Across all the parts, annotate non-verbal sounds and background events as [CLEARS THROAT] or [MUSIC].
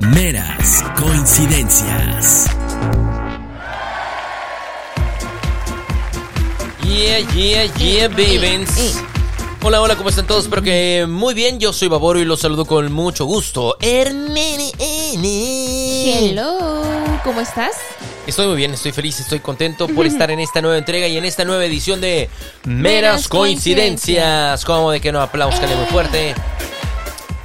Meras coincidencias. Yeah, yeah, yeah, babies. Hola, hola, ¿cómo están todos? Espero que muy bien. Yo soy Baboro y los saludo con mucho gusto. Hermene. Hello, ¿cómo estás? Estoy muy bien, estoy feliz, estoy contento por [LAUGHS] estar en esta nueva entrega y en esta nueva edición de Meras Meras Coincidencias. Coincidencias. Como de que no aplausos, que muy fuerte.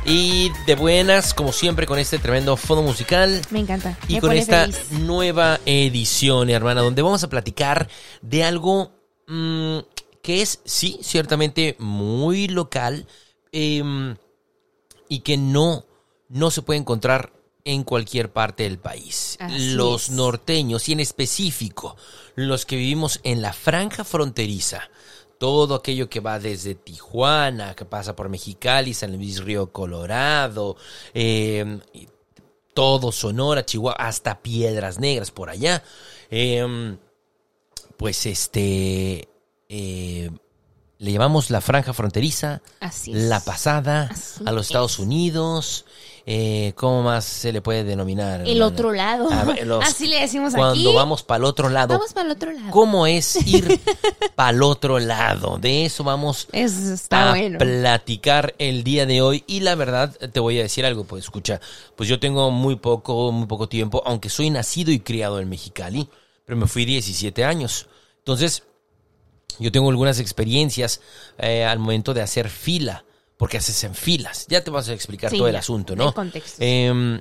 Y de buenas, como siempre, con este tremendo fondo musical. Me encanta. Y me con esta feliz. nueva edición, hermana, donde vamos a platicar de algo mm, que es, sí, ciertamente muy local em, y que no, no se puede encontrar en cualquier parte del país. Así los norteños y en específico los que vivimos en la franja fronteriza. Todo aquello que va desde Tijuana, que pasa por Mexicali, San Luis Río Colorado, em, todo Sonora, Chihuahua, hasta Piedras Negras por allá. Em, pues este eh, le llamamos la franja fronteriza, Así es. la pasada, Así a los Estados es. Unidos. Eh, ¿Cómo más se le puede denominar? El hermana? otro lado. A ver, los- Así le decimos Cuando aquí. vamos para el otro lado. Vamos para el otro lado. ¿Cómo es ir [LAUGHS] para el otro lado? De eso vamos Eso está a bueno. platicar el día de hoy. Y la verdad, te voy a decir algo, pues escucha, pues yo tengo muy poco, muy poco tiempo, aunque soy nacido y criado en Mexicali, pero me fui 17 años. Entonces, yo tengo algunas experiencias eh, al momento de hacer fila, porque haces en filas. Ya te vas a explicar Sí, todo el asunto, el ¿no? contexto. Em,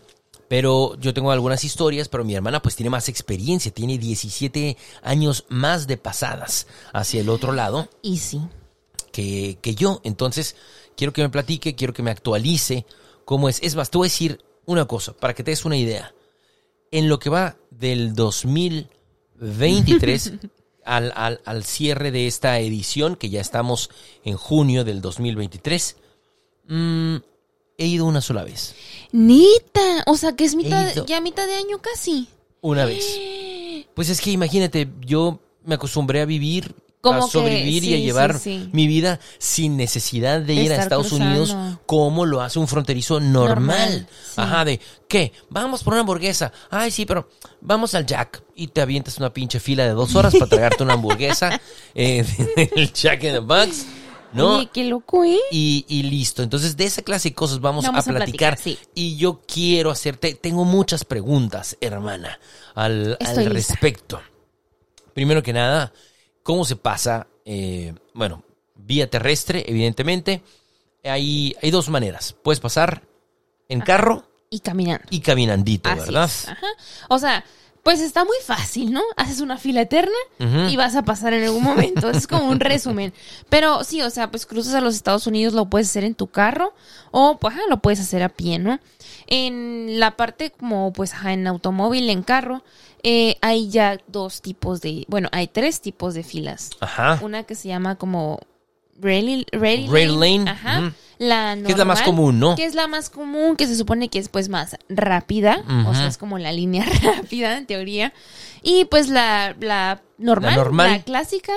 pero yo tengo algunas historias, pero mi hermana pues tiene más experiencia, tiene 17 años más de pasadas hacia el otro lado Y sí. que, que yo. Entonces, quiero que me platique, quiero que me actualice cómo es. Es más, te voy a decir una cosa, para que te des una idea. En lo que va del 2023 [LAUGHS] al, al, al cierre de esta edición, que ya estamos en junio del 2023, mm, he ido una sola vez. Nita. O sea, que es mitad, ido. ya mitad de año casi. Una vez. [GASPS] Pues es que imagínate, yo me acostumbré a vivir, Como a que sobrevivir y a llevar sí. mi vida sin necesidad de De ir a Estados cruzando. Unidos como lo hace un fronterizo normal. Ajá, de, ¿qué? Vamos por una hamburguesa. Ay, sí, pero vamos al Jack. Y te avientas una pinche fila de dos horas para tragarte una hamburguesa. [LAUGHS] eh, [LAUGHS] el Jack in the Box. ¿No? Oye, qué loco, ¿eh? y, y listo. Entonces, de esa clase de cosas vamos, Vamos a a platicar. platicar, sí. Y yo quiero hacerte, tengo muchas preguntas, hermana, al, respecto. Primero que nada, ¿cómo se pasa? eh, bueno, vía terrestre, evidentemente. Hay, hay dos maneras. Puedes pasar en carro Y caminando. y caminandito, Así ¿verdad? es, Ajá. O sea, pues está muy fácil, ¿no? Haces una fila eterna y vas a pasar en algún momento. es como un resumen. Pero sí, o sea, pues cruzas a los Estados Unidos, lo puedes hacer en tu carro o pues ajá, lo puedes hacer a pie, ¿no? En la parte como pues ajá, en automóvil, en carro, eh, hay ya dos tipos de, bueno, hay tres tipos de filas. Ajá. Una que se llama como Rail, rail, Rail lane, Ajá. La Que es la más normal, común, ¿no? Que es la más común, que se supone que es pues más rápida. O sea, es como la línea [LAUGHS] rápida, en teoría. Y pues la, la normal, La la, normal. clásica.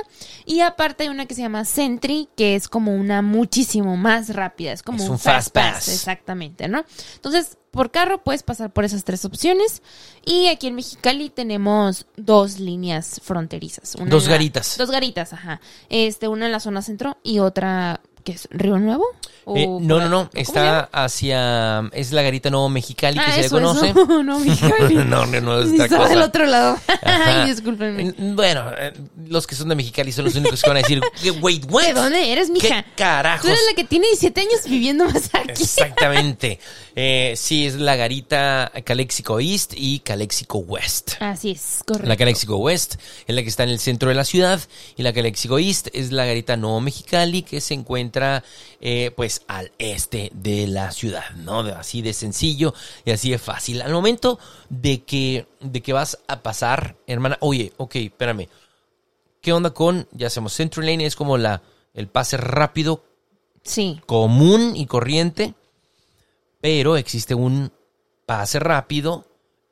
Y aparte hay una que se llama Sentry, que es como una muchísimo más rápida. Es como Es un, un fast pass. Exactamente, ¿no? Entonces, por carro puedes pasar por esas tres opciones. Y aquí en Mexicali tenemos dos líneas fronterizas. Una Dos la- garitas. Dos garitas, ajá. Este, una en la zona centro y otra, ¿qué es? ¿Río Nuevo? ¿O Eh, no, no, no. Está hacia. Es la garita Nuevo Mexicali que Ah, se le conoce. eso. [LAUGHS] no, [LAUGHS] Mexicali. no, es otra cosa. del otro lado. [LAUGHS] Ay, discúlpenme. Bueno, eh, los que son de Mexicali son los únicos que van a decir, wait, what? ¿De dónde eres, mija? ¿Qué carajos? Tú eres la que tiene 17 años viviendo más aquí. Exactamente. Eh, sí, es la garita Calexico East y Calexico West. Así es, correcto. La Calexico West es la que está en el centro de la ciudad y la Calexico East es la garita Nuevo Mexicali que se encuentra eh, pues al este de la ciudad, ¿no? Así de sencillo y así de fácil. Al momento de que, de que vas a pasar, hermana, oye, ok, espérame, ¿qué onda con, ya hacemos Central Lane, es como la, el pase rápido Sí. común y corriente, pero existe un pase rápido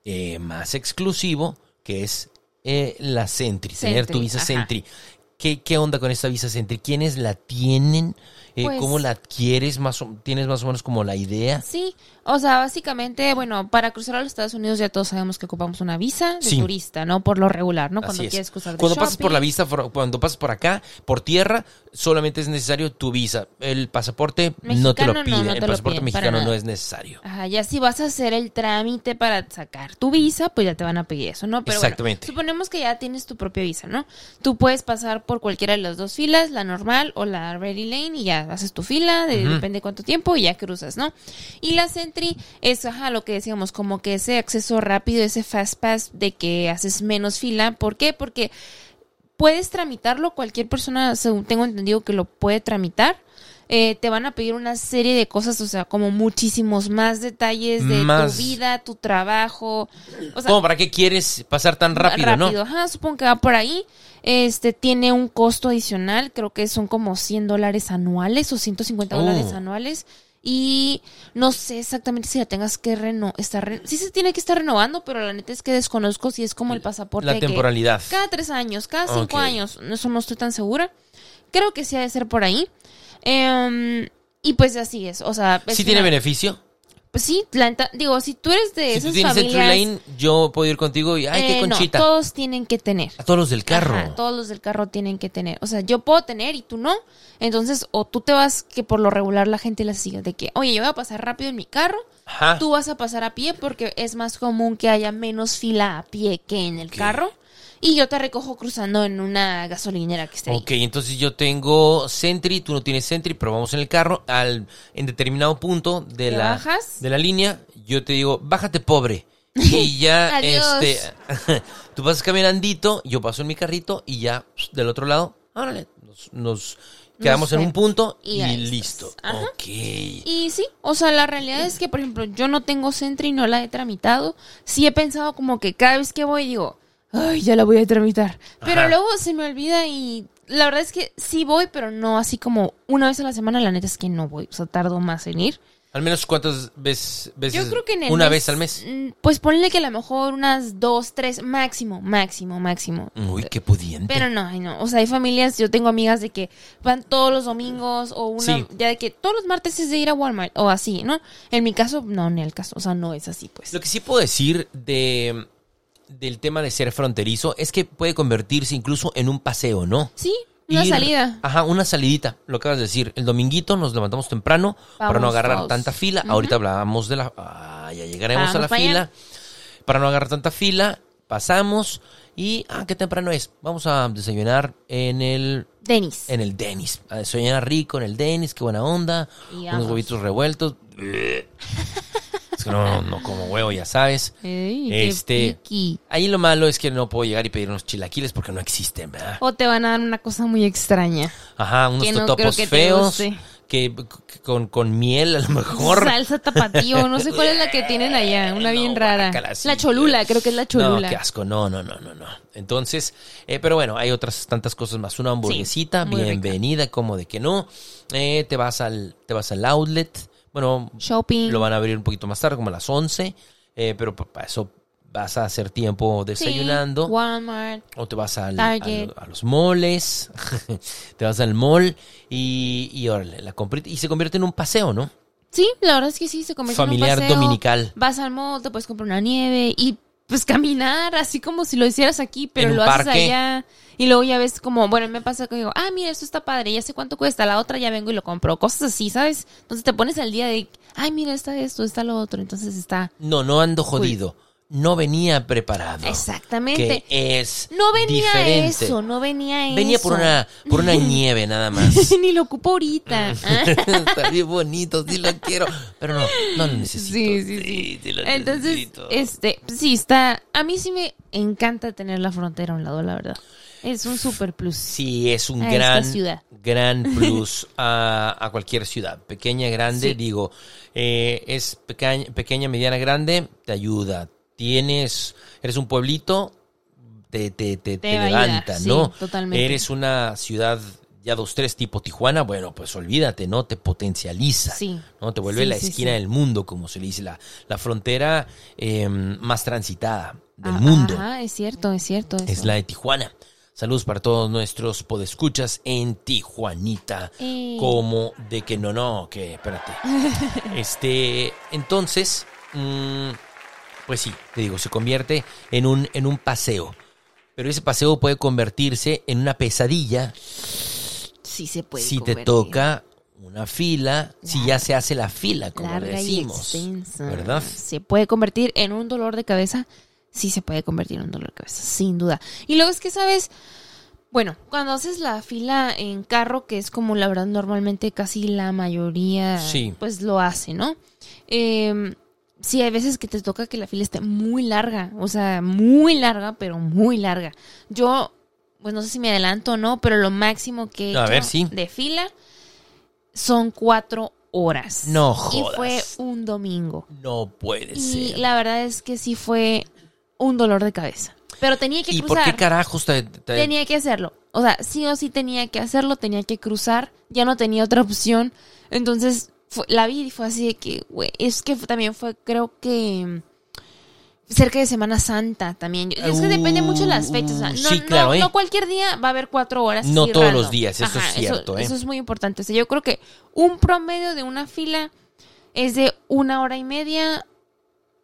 eh, más exclusivo que es eh, la Sentry, tener tu visa ajá. Sentry. ¿Qué, qué onda con esta visa Sentry? ¿Quiénes la tienen? Eh, Pues- ¿Cómo la adquieres? Más o- ¿Tienes más o menos como la idea? Sí, o sea, básicamente, bueno, para cruzar a los Estados Unidos ya todos sabemos que ocupamos una visa de Sí. turista, ¿no? Por lo regular, ¿no? Cuando Así es. quieres cruzar de Cuando pasas por la shopping. visa, cuando pasas por acá, por tierra, solamente es necesario tu visa. El pasaporte no te lo pide. no el pasaporte piden, mexicano no es necesario. Ajá, ya si vas a hacer el trámite para sacar tu visa, pues ya te van a pedir eso, ¿no? Pero Exactamente. Bueno, suponemos que ya tienes tu propia visa, ¿no? Tú puedes pasar por cualquiera de las dos filas, la normal o la Ready Lane, y ya haces tu fila, de- depende cuánto tiempo, y ya cruzas, ¿no? Y la Sentry es, ajá, lo que decíamos, como que ese acceso rápido, ese fast pass de que haces menos fila. ¿Por qué? Porque puedes tramitarlo, cualquier persona, según tengo entendido que lo puede tramitar. Eh, te van a pedir una serie de cosas, o sea, como muchísimos más detalles de Más. tu vida, tu trabajo. O sea, ¿Cómo? ¿Para qué quieres pasar tan rápido, no? Ajá, supongo que va por ahí. Este tiene un costo adicional, creo que son como 100 dólares anuales o 150 Oh. dólares anuales. Y no sé exactamente si la tengas que renovar. Sí se tiene que estar renovando, pero la neta es que desconozco si es como el pasaporte. La de temporalidad. cada tres años, cada cinco años. Eso no estoy tan segura. Creo que sí ha de ser por ahí. Em, y pues así es. O sea, es ¿Sí tiene beneficio? Pues sí, digo, si tú eres de Si esas tú tienes familias. Lane, yo puedo ir contigo y ¡ay, qué eh, no, conchita! todos tienen que tener. A todos los del carro. Ajá, todos los del carro tienen que tener. O sea, yo puedo tener y tú no. Entonces, o tú te vas, que por lo regular la gente la sigue, de que, oye, yo voy a pasar rápido en mi carro, Ajá. tú vas a pasar a pie porque es más común que haya menos fila a pie que en el carro. Y yo te recojo cruzando en una gasolinera que esté ahí. Ok, entonces yo tengo Sentry, tú no tienes Sentry, pero vamos en el carro. Al, en determinado punto de ¿Te la, bajas? de la línea, yo te digo, bájate pobre. [LAUGHS] Y ya, este, [LAUGHS] tú pasas caminandito, yo paso en mi carrito y ya pss, del otro lado, órale, nos, nos quedamos en un punto Y listo. Ajá. Ok. Y sí, o sea, la realidad es que, por ejemplo, yo no tengo Sentry, no la he tramitado. Sí he pensado como que cada vez que voy digo, ay, ya la voy a tramitar. Pero Ajá. luego se me olvida y la verdad es que sí voy, pero no así como una vez a la semana. La neta es que no voy, o sea, tardo más en ir. Al menos cuántas veces, veces Yo creo que en el una mes, vez al mes. mm, Pues ponle que a lo mejor unas dos, tres, máximo, máximo, máximo. Uy, qué pudiente. Pero no, ay, no. O sea, hay familias, yo tengo amigas de que van todos los domingos o una, Sí. ya de que todos los martes es de ir a Walmart o así, ¿no? En mi caso, no, en el caso, o sea, no es así, pues. Lo que sí puedo decir de del tema de ser fronterizo es que puede convertirse incluso en un paseo, ¿no? Sí, una Ir- salida. Ajá, una salidita, lo acabas de decir. El dominguito nos levantamos temprano para no agarrar tanta fila. Ahorita hablábamos de la... Ah, ya llegaremos a la fila. Para no agarrar tanta fila, pasamos y... Ah, ¿qué temprano es? Vamos a desayunar en el... Denis. En el Denis. A desayunar rico en el Denis, qué buena onda. Y Unos huevitos revueltos. [LAUGHS] es que no, no como huevo, ya sabes. Ey, Este, ahí lo malo es que no puedo llegar y pedir unos chilaquiles porque no existen, ¿verdad? O te van a dar una cosa muy extraña. Ajá, unos Que no totopos feos que, que con, con miel a lo mejor. Salsa tapatío, no sé cuál es la que [LAUGHS] tienen allá, una bien No, rara. sí. La cholula, creo que es la No, cholula. qué asco, no, no, no, no, no. Entonces, eh, pero bueno, hay otras tantas cosas más. Una hamburguesita, rica. bienvenida, como de que no. Eh, te vas al, te vas al outlet. Bueno, Shopping. lo van a abrir un poquito más tarde, como a las 11. eh, pero pa- para eso vas a hacer tiempo Sí, desayunando. Walmart. O te vas al, Target. a, a los moles, [LAUGHS] te vas al mall y, y órale, la. Y se convierte en un paseo, ¿no? Sí, la verdad es que sí, se convierte en un Familiar paseo. dominical. Vas al mall, te puedes comprar una nieve y pues caminar, así como si lo hicieras aquí, pero lo haces parque. allá. Y luego ya ves como, bueno, me pasa que digo, ah, mira, esto está padre, ya sé cuánto cuesta, la otra ya vengo y lo compro, cosas así, ¿sabes? Entonces te pones al día de, ay, mira, está esto, está lo otro, entonces está... No, no ando jodido. No venía preparado. Exactamente. Que es No venía diferente. eso, no venía eso. Venía por una, por una nieve nada más. [LAUGHS] Ni lo ocupo ahorita. Ah. [LAUGHS] Está bien bonito, sí lo quiero. Pero no, no lo necesito. Sí, sí, sí. sí lo Entonces, necesito. este, sí, está. A mí sí me encanta tener la frontera a un lado, la verdad. Es un super plus. Sí, es un a gran, ciudad. gran [LAUGHS] plus a, a cualquier ciudad. Pequeña, grande, Sí. digo, eh, es pequeña, pequeña, mediana, grande, te ayuda. Tienes, eres un pueblito, te, te, te, te ayudar, levanta, sí, ¿no? totalmente. Eres una ciudad ya dos, tres tipo Tijuana, bueno, pues olvídate, ¿no? Te potencializa. Sí. ¿no? Te vuelve Sí, la sí, esquina sí. del mundo, como se le dice, la, la frontera eh, más transitada del Ah, mundo Ajá, es cierto, es cierto. es la de Tijuana. Saludos para todos nuestros podescuchas en Tijuanita. Eh. Como de que no, no, que espérate. [LAUGHS] este, entonces, mm, pues sí, te digo, se convierte en un, en un paseo. Pero ese paseo puede convertirse en una pesadilla Sí se puede. si te toca una fila, si ya se hace la fila, como Larga decimos. y. ¿Verdad? Se puede convertir en un dolor de cabeza. Sí se puede convertir en un dolor de cabeza, sin duda. Y luego es que, ¿sabes? Bueno, cuando haces la fila en carro, que es como la verdad normalmente casi la mayoría, Sí. pues lo hace, ¿no? Eh, sí, hay veces que te toca que la fila esté muy larga, o sea, muy larga, pero muy larga. Yo, pues no sé si me adelanto o no, pero lo máximo que he hecho ver, sí. de fila son cuatro horas. No Y fue jodas. un domingo. No puede Y ser. la verdad es que sí fue un dolor de cabeza. Pero tenía que ¿Y por cruzar. qué carajos te, te- Tenía que hacerlo. O sea, sí o sí tenía que hacerlo, tenía que cruzar. Ya no tenía otra opción. Entonces, fue- la vi y fue así de que, güey, es que también fue, creo que cerca de Semana Santa también. Es que depende mucho de las fechas. o sea, Uh, no, sí, no- ¿eh? no cualquier día va a haber cuatro horas. No todos los días, eso es cierto, ¿eh? Eso es muy importante. O sea, yo creo que un promedio de una fila es de una hora y media,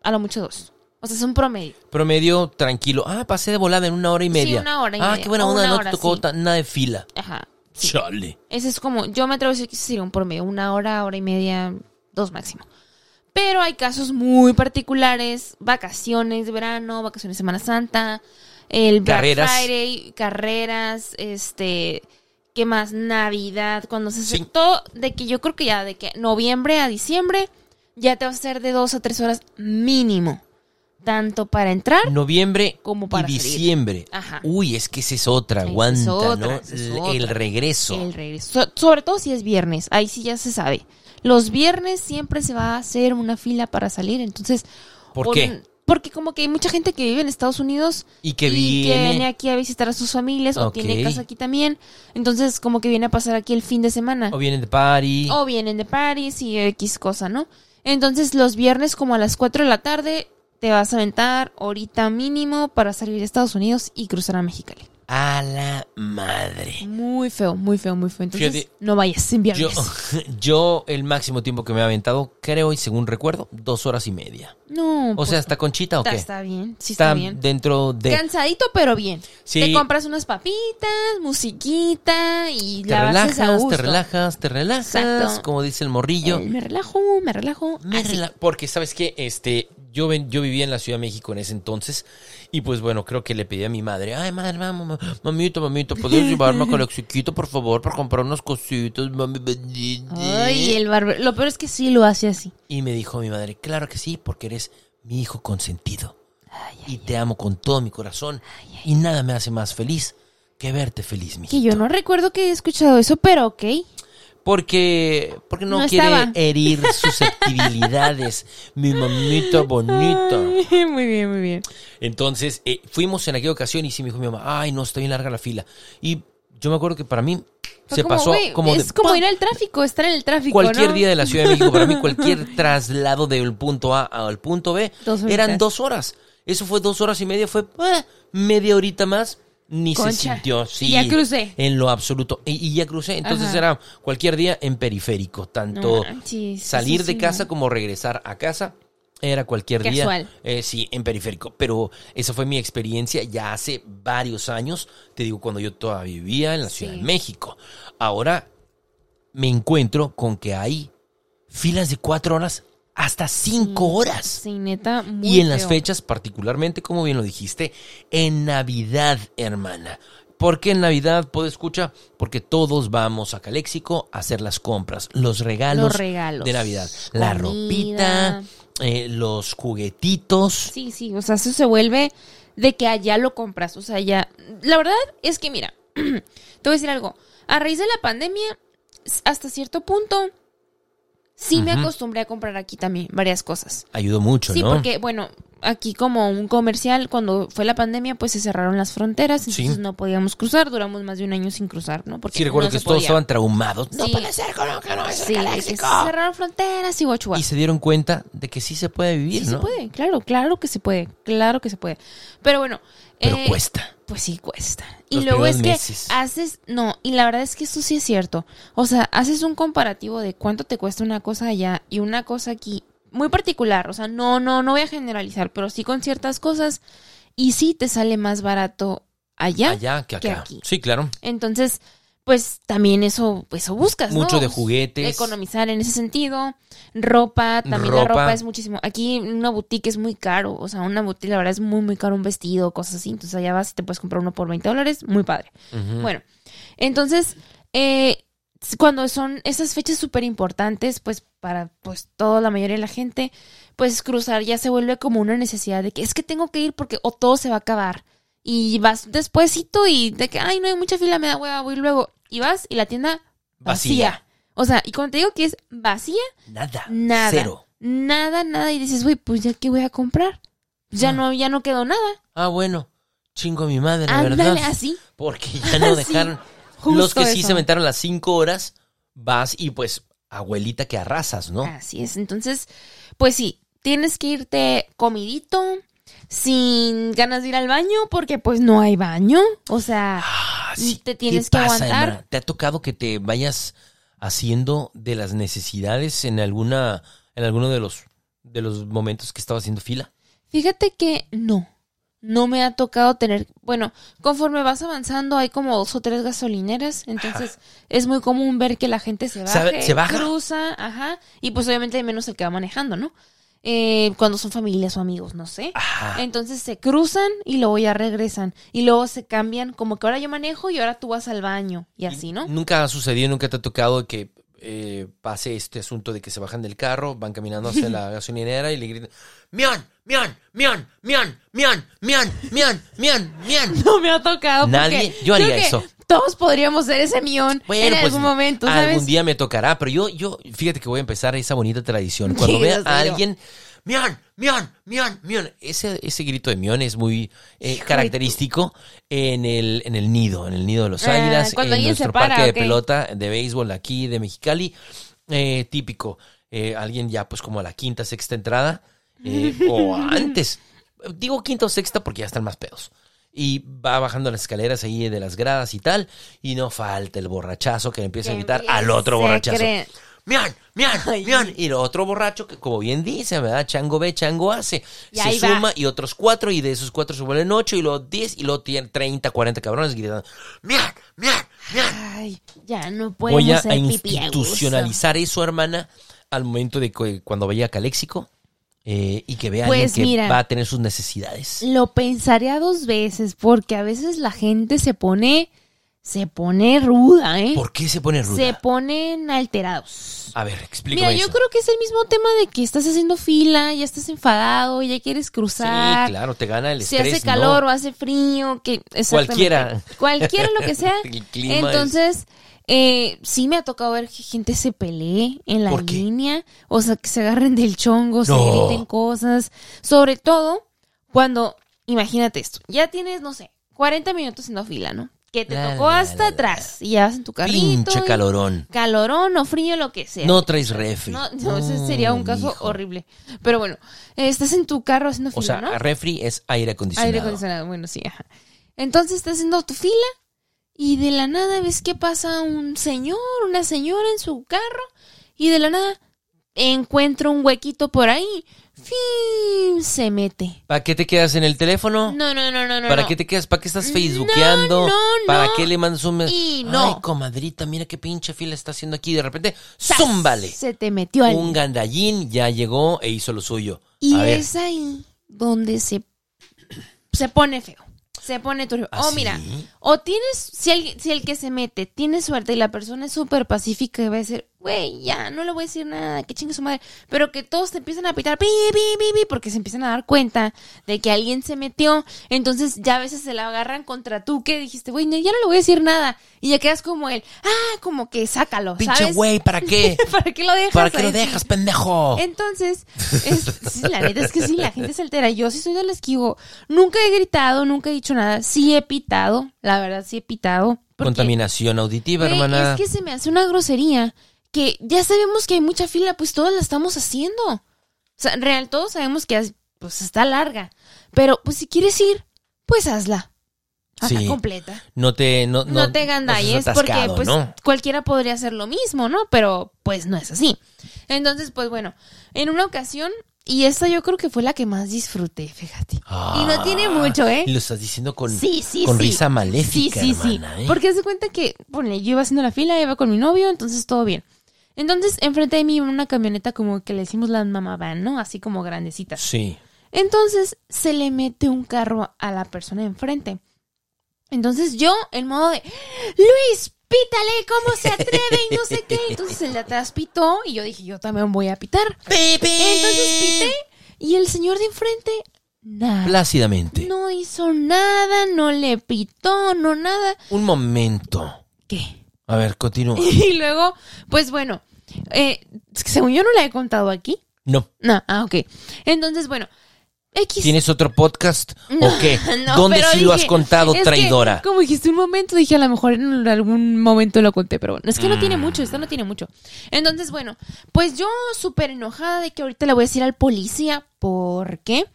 a lo mucho dos. O sea, es un promedio. Promedio tranquilo. Ah, pasé de volada en una hora y Sí, media. una hora y ah, media. qué buena onda, una no hora, te tocó sí. nada de fila. Ajá. Sí. Chale. Ese es como, yo me atrevo a decir que sería un promedio, una hora, hora y media, dos máximo. Pero hay casos muy particulares, vacaciones de verano, vacaciones de Semana Santa, el Black Carreras. Friday, carreras, este, ¿qué más? Navidad, cuando se hace Sí. todo, de que yo creo que ya de que noviembre a diciembre ya te vas a hacer de dos a tres horas mínimo, tanto para entrar Noviembre Como para y diciembre. Ajá. Uy, es que esa es otra, es aguanta, otra, ¿no? es El- otra. El regreso. El regreso. So- sobre todo si es viernes. Ahí sí ya se sabe. Los viernes siempre se va a hacer una fila para salir. Entonces. ¿Por qué? Porque como que hay mucha gente que vive en Estados Unidos Y que que viene. viene aquí a visitar a sus familias o tiene casa aquí también. Entonces como que viene a pasar aquí el fin de semana. O vienen de party. O vienen de París y X cosa, ¿no? Entonces los viernes como a las 4 de la tarde te vas a aventar ahorita mínimo para salir de Estados Unidos y cruzar a Mexicali. A la madre. Muy feo, muy feo, muy feo. Entonces Fíjate, no vayas Yo, viernes. [LAUGHS] yo, el máximo tiempo que me he aventado, creo, y según recuerdo, dos horas y media. No. O pues, sea, ¿está conchita o está, qué? está bien, sí está, bien. dentro de... Cansadito, pero bien. Sí. Te compras unas papitas, musiquita y Te la haces a relajas, gusto. te relajas, te relajas, Exacto. como dice el morrillo. Eh, me relajo, me relajo. Me rela- Porque, ¿sabes qué? Este, yo, ven- yo vivía en la Ciudad de México en ese entonces. Y pues bueno, creo que le pedí a mi madre, ay madre, vamos, ma- mamito, mamito, ¿puedes [LAUGHS] llevarme a Calexiquito, por favor, para comprar unas cositas, mami? Ay, el barbero. Lo peor es que sí lo hace así. Y me dijo mi madre, claro que sí, porque eres mi hijo consentido. Ay, Y te amo con todo mi corazón. Y nada me hace más feliz que verte feliz, mi Que yo no recuerdo que he escuchado eso, pero ok. Porque, porque no, No quiere estaba. herir [LAUGHS] susceptibilidades, mi mamita bonita. Ay, muy bien, muy bien. Entonces, eh, fuimos en aquella ocasión y sí me dijo mi mamá, ay, no, está bien larga la fila. Y yo me acuerdo que para mí se como, pasó como de Es como ir al tráfico, estar en el tráfico. cualquier ¿no? día de la Ciudad de México. Para mí, [LAUGHS] cualquier traslado del punto A al punto B Dos eran dos horas. Eso fue dos horas y media, fue eh, media horita más. Ni se sintió, sí. Ya crucé. En lo absoluto. Y, y ya crucé. Entonces Ajá. era cualquier día en periférico. Tanto No salir de casa no. como regresar a casa. Era cualquier Casual. día. eh, sí, en periférico. Pero esa fue mi experiencia ya hace varios años. Te digo, cuando yo todavía vivía en la Ciudad de México. Ahora me encuentro con que hay filas de cuatro horas hasta cinco horas. Sí, neta, muy Y en las fechas, particularmente, como bien lo dijiste, en Navidad, hermana. ¿Por qué en Navidad, puedo escuchar? Porque todos vamos a Caléxico a hacer las compras, los regalos, Los regalos. de Navidad. La Comida. ropita, eh, los juguetitos. Sí, sí, o sea, eso se vuelve de que allá lo compras, o sea, ya... La verdad es que, mira, [CLEARS THROAT] te voy a decir algo. A raíz de la pandemia, hasta cierto punto, sí me acostumbré a comprar aquí también varias cosas. Ayudó mucho, Sí, ¿no? porque, bueno, aquí como un comercial, cuando fue la pandemia, pues se cerraron las fronteras, Sí. entonces no podíamos cruzar, duramos más de un año sin cruzar, ¿no? Porque Sí, recuerdo no que se todos podía. estaban traumados. No Sí. puede ser, no, que no, es Sí, se cerraron fronteras y guachua. Y se dieron cuenta de que sí se puede vivir, Sí ¿no? se puede, claro, claro que se puede, claro que se puede. Pero bueno, Pero eh, cuesta. Pues sí cuesta. Y Los luego es que meses. haces, no, y la verdad es que esto sí es cierto. O sea, haces un comparativo de cuánto te cuesta una cosa allá y una cosa aquí, muy particular. O sea, no, no, no voy a generalizar, pero sí con ciertas cosas. Y sí te sale más barato allá. Allá que que acá. aquí. Sí, claro. Entonces, pues también eso, pues, eso buscas, ¿no? Mucho de juguetes. Economizar en ese sentido. Ropa, también la Ropa. ropa es muchísimo. Aquí una boutique es muy caro. O sea, una boutique, la verdad, es muy, muy caro un vestido, cosas así. Entonces allá vas y te puedes comprar uno por 20 dólares. Muy padre. Bueno, entonces, eh, cuando son esas fechas súper importantes, pues para pues toda la mayoría de la gente, pues cruzar ya se vuelve como una necesidad de que es que tengo que ir porque o todo se va a acabar. Y vas despuésito y de que, ay, no hay mucha fila, me da hueva, voy luego. Y vas y la tienda vacía. Vacía. O sea, y cuando te digo que es vacía, Nada. nada. Cero. Nada, nada. Y dices, güey, pues ya qué voy a comprar. Ya Ah. no, ya no quedó nada. Ah, bueno. Chingo a mi madre, Ándale, ¿verdad? así. Porque [LAUGHS] ya no dejaron. Los que sí se aventaron las cinco horas, vas y pues, abuelita que arrasas, ¿no? Así es. Entonces, pues sí, tienes que irte comidito, sin ganas de ir al baño, porque pues no hay baño. O sea, Te ¿Qué que pasa, aguantar. hermana? ¿Te ha tocado que te vayas haciendo de las necesidades en alguna, en alguno de los, de los momentos que estaba haciendo fila? fíjate que no. No me ha tocado tener, bueno, conforme vas avanzando hay como dos o tres gasolineras, entonces es muy común ver que la gente se ¿Sabe- baja, se baja? cruza, ajá, y pues obviamente hay menos el que va manejando, ¿no? Eh, cuando son familias o amigos, no sé. Ajá. Entonces se cruzan y luego ya regresan. Y luego se cambian, como que ahora yo manejo y ahora tú vas al baño. Y así, ¿no? Nunca ha sucedido, nunca te ha tocado que eh, pase este asunto de que se bajan del carro, van caminando hacia la [LAUGHS] gasolinera y le gritan, ¡Mian! ¡Mian! ¡Mian! ¡Mian! ¡Mian! ¡Mian! ¡Mian! ¡Mian! ¡Mian! [LAUGHS] No me ha tocado. Nadie- yo haría eso. Todos podríamos ser ese millón Bueno, en pues algún momento, ¿sabes? algún día me tocará, pero yo, yo, fíjate que voy a empezar esa bonita tradición. Cuando vea a alguien, mian, mian, mian, mian, ese, ese grito de mion es muy eh, característico en el, en el nido, en el nido de los Ah, águilas, en nuestro para, parque de pelota de béisbol aquí de Mexicali, eh, típico. Eh, alguien ya pues como a la quinta, sexta entrada, eh, [LAUGHS] o antes. Digo quinta o sexta porque ya están más pedos. Y va bajando las escaleras ahí de las gradas y tal. Y no falta el borrachazo que le empieza a gritar al otro borrachazo. cree. ¡Mian! ¡Mian! Ay. ¡Mian! Y el otro borracho, que como bien dice, ¿verdad? Chango ve, chango hace. Y se ahí va. suma y otros cuatro, y de esos cuatro se vuelven ocho, y luego diez, y luego tienen 30, 40 cabrones gritando. ¡Mian! ¡Mian! ¡Mian! Ay, ya no podemos Voy a, ser a institucionalizar eso, hermana, al momento de que cuando vaya a Caléxico eh, y que vea Pues que mira. va a tener sus necesidades. Lo pensaría dos veces porque a veces la gente se pone, se pone ruda, ¿eh? ¿Por qué se pone ruda? Se ponen alterados. A ver, explícame Mira, yo eso. creo que es el mismo tema de que estás haciendo fila, ya estás enfadado, ya quieres cruzar. Sí, claro, te gana el si estrés, hace calor ¿no? o hace frío, que. Cualquiera. Cualquiera lo que sea. [LAUGHS] El clima es- Entonces, eh, sí me ha tocado ver que gente se pelee en la línea, o sea, que se agarren del chongo, se griten cosas, sobre todo cuando, imagínate esto, ya tienes, no sé, 40 minutos haciendo fila, ¿no? Que te La, tocó la, hasta la, la. atrás y ya vas en tu carrito. Pinche calorón. calorón o frío, lo que sea. No traes refri. No, no, ese sería un caso horrible. Pero bueno, estás en tu carro haciendo fila, O sea, ¿no? refri es aire acondicionado. Aire acondicionado, bueno, sí, ajá. Entonces estás haciendo tu fila y de la nada ves que pasa un señor, una señora en su carro y de la nada encuentra un huequito por ahí. ¡Fin! Se mete. ¿Para qué te quedas en el teléfono? No, no, no, no, no. ¿Para no. qué te quedas? ¿Para qué estás facebookeando? no, ¿Para no. qué le mandas un Y no. Ay, comadrita, mira qué pinche fila está haciendo aquí. De repente. ¡zúmbale! Se te metió al Un gandallín ya llegó e hizo lo suyo. Y A ver, es ahí donde se, se pone feo. Se pone turbio. ¿Ah, O sí? mira, o tienes, si el, si el que se mete tiene suerte y la persona es súper pacífica y va a decir, güey, ya, no le voy a decir nada, que chingue su madre. Pero que todos te empiezan a pitar, pi, pi, pi, pi, porque se empiezan a dar cuenta de que alguien se metió. Entonces ya a veces se la agarran contra tú que dijiste, güey, ya no le voy a decir nada. Y ya quedas como él, ah, como que sácalo, pinche güey, ¿para qué? [LAUGHS] ¿Para qué lo dejas? ¿Para qué lo dejas, pendejo? Entonces, [LAUGHS] es- sí, la neta es que sí, la gente se altera. Yo sí soy de las que digo, nunca he gritado, nunca he dicho nada. Sí he pitado, la verdad sí he pitado. porque, Contaminación auditiva, hermana. Es que se me hace una grosería que ya sabemos que hay mucha fila, pues todas la estamos haciendo. O sea, en real, todos sabemos que pues está larga. Pero, pues si quieres ir, pues hazla. Sí. completa. No te, no, No, te gandalles seas porque pues ¿no? cualquiera podría hacer lo mismo, ¿no? Pero pues no es así. Entonces, pues bueno, en una ocasión, y esta yo creo que fue la que más disfruté, fíjate. y no tiene Ah, mucho, ¿eh? Y lo estás diciendo con, Sí, sí, con sí. risa maléfica, Sí, sí, sí. ¿eh? Porque se cuenta que, ponle, yo iba haciendo la fila, iba con mi novio, entonces todo bien. Entonces, enfrente de mí una camioneta como que le decimos la mamá van, ¿no? Así como grandecita. Sí. Entonces, se le mete un carro a la persona de enfrente. Entonces yo, en modo de, Luis, pítale, ¿cómo se atreve? Y no sé qué. Entonces el de atrás pitó y yo dije, yo también voy a pitar. Pepe. Entonces pité y el señor de enfrente, nada. Plácidamente. No hizo nada, no le pitó, no nada. Un momento. ¿Qué? A ver, continúa. [LAUGHS] Y luego, pues bueno, eh, según yo no la he contado aquí. No. No, ah, ok. Entonces, bueno, X. ¿Tienes otro podcast No, o qué? [LAUGHS] no, ¿Dónde sí lo has contado, que, traidora? como dijiste un momento, dije a lo mejor en algún momento lo conté, pero bueno, es que no Mm. tiene mucho, esto no tiene mucho. Entonces, bueno, pues yo súper enojada de que ahorita le voy a decir al policía, ¿por qué?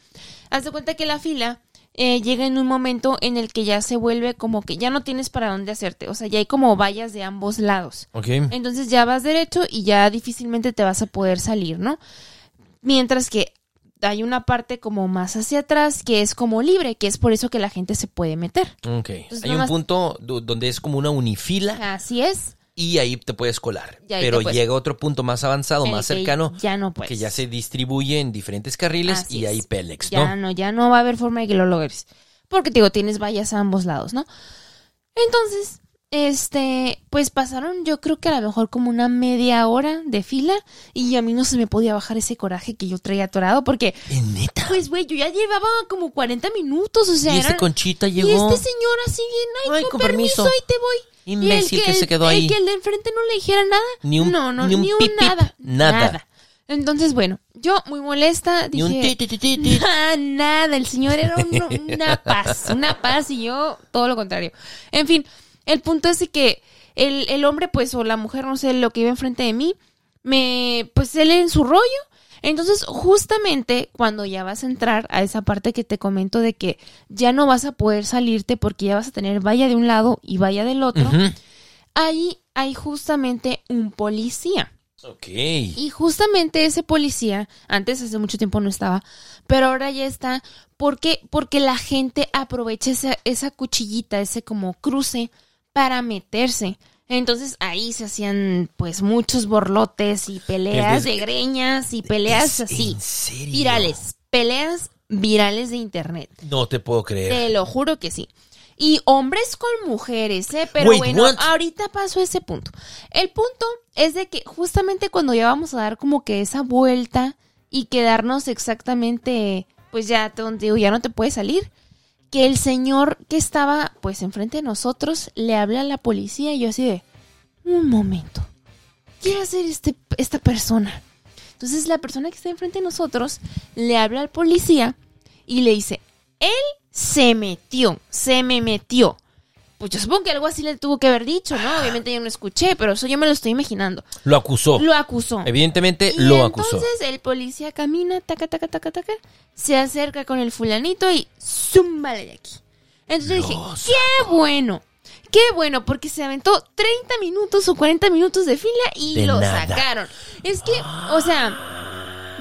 Haz de cuenta que la fila eh, llega en un momento en el que ya se vuelve como que ya no tienes para dónde hacerte, o sea, ya hay como vallas de ambos lados. Ok. Entonces ya vas derecho y ya difícilmente te vas a poder salir, ¿no? Mientras que hay una parte como más hacia atrás que es como libre, que es por eso que la gente se puede meter. Ok. Entonces, Hay un punto do- donde es como una unifila Así es. Y ahí te puedes colar. Y ahí Pero puedes- llega otro punto más avanzado, más cercano, Ya no puedes. que ya se distribuye en diferentes carriles Así y es. hay Pélex, Ya ¿no? no, ya no va a haber forma de que lo logres. Porque te digo, tienes vallas a ambos lados, ¿no? Entonces, este, pues pasaron yo creo que a lo mejor como una media hora de fila y a mí no se me podía bajar ese coraje que yo traía atorado porque, ¿En neta? pues güey, yo ya llevaba como 40 minutos, o sea, y este eran- Conchita Y llegó. este señor así bien, ay, Ay, con, con permiso, permiso. ahí te voy. Imbécil que se quedó el- ahí. El que el de enfrente no le dijera nada. Ni un- no, no, ni un ni un pip, pip, nada, nada. Entonces, bueno, yo muy molesta Ni un dije, ti, ti, ti, ti. [LAUGHS] "Ah, nada, el señor era un- una [LAUGHS] paz, una paz y yo todo lo contrario. En fin, el punto es que el, el hombre, pues, o la mujer, no sé, lo que iba enfrente de mí, me, pues, él en su rollo. Entonces, justamente cuando ya vas a entrar a esa parte que te comento de que ya no vas a poder salirte porque ya vas a tener valla de un lado y valla del otro, ahí hay justamente un policía. Ok. Y justamente ese policía, antes hace mucho tiempo no estaba, pero ahora ya está. ¿Por qué? Porque la gente aprovecha esa, esa cuchillita, ese como cruce, para meterse. Entonces ahí se hacían pues muchos borlotes y peleas de greñas y peleas ¿Es así. Virales, peleas virales de internet. No te puedo creer. Te lo juro que sí. Y hombres con mujeres, ¿eh? Pero Wait, bueno, what? ahorita paso a ese punto. El punto es de que justamente cuando ya vamos a dar como que esa vuelta y quedarnos exactamente, pues ya, te- digo, ya no te puedes salir, que el señor que estaba pues enfrente de nosotros le habla a la policía y yo así de, un momento, ¿qué hacer este, esta persona? Entonces la persona que está enfrente de nosotros le habla al policía y le dice, él se metió, se me metió. Pues yo supongo que algo así le tuvo que haber dicho, ¿no? Obviamente yo no escuché, pero eso yo me lo estoy imaginando. Lo acusó. Lo acusó. Evidentemente Y lo acusó. entonces el policía camina, taca, taca, taca, taca, se acerca con el fulanito y zúmbale de aquí. Entonces dije, qué bueno, qué bueno, porque se aventó 30 minutos o 40 minutos de fila y De lo nada. sacaron. Es que, o sea,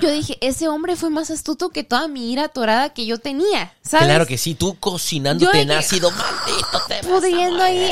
yo dije, ese hombre fue más astuto que toda mi ira atorada que yo tenía, ¿sabes? Claro que sí, tú cocinándote en ácido, maldito te Pudiendo ahí.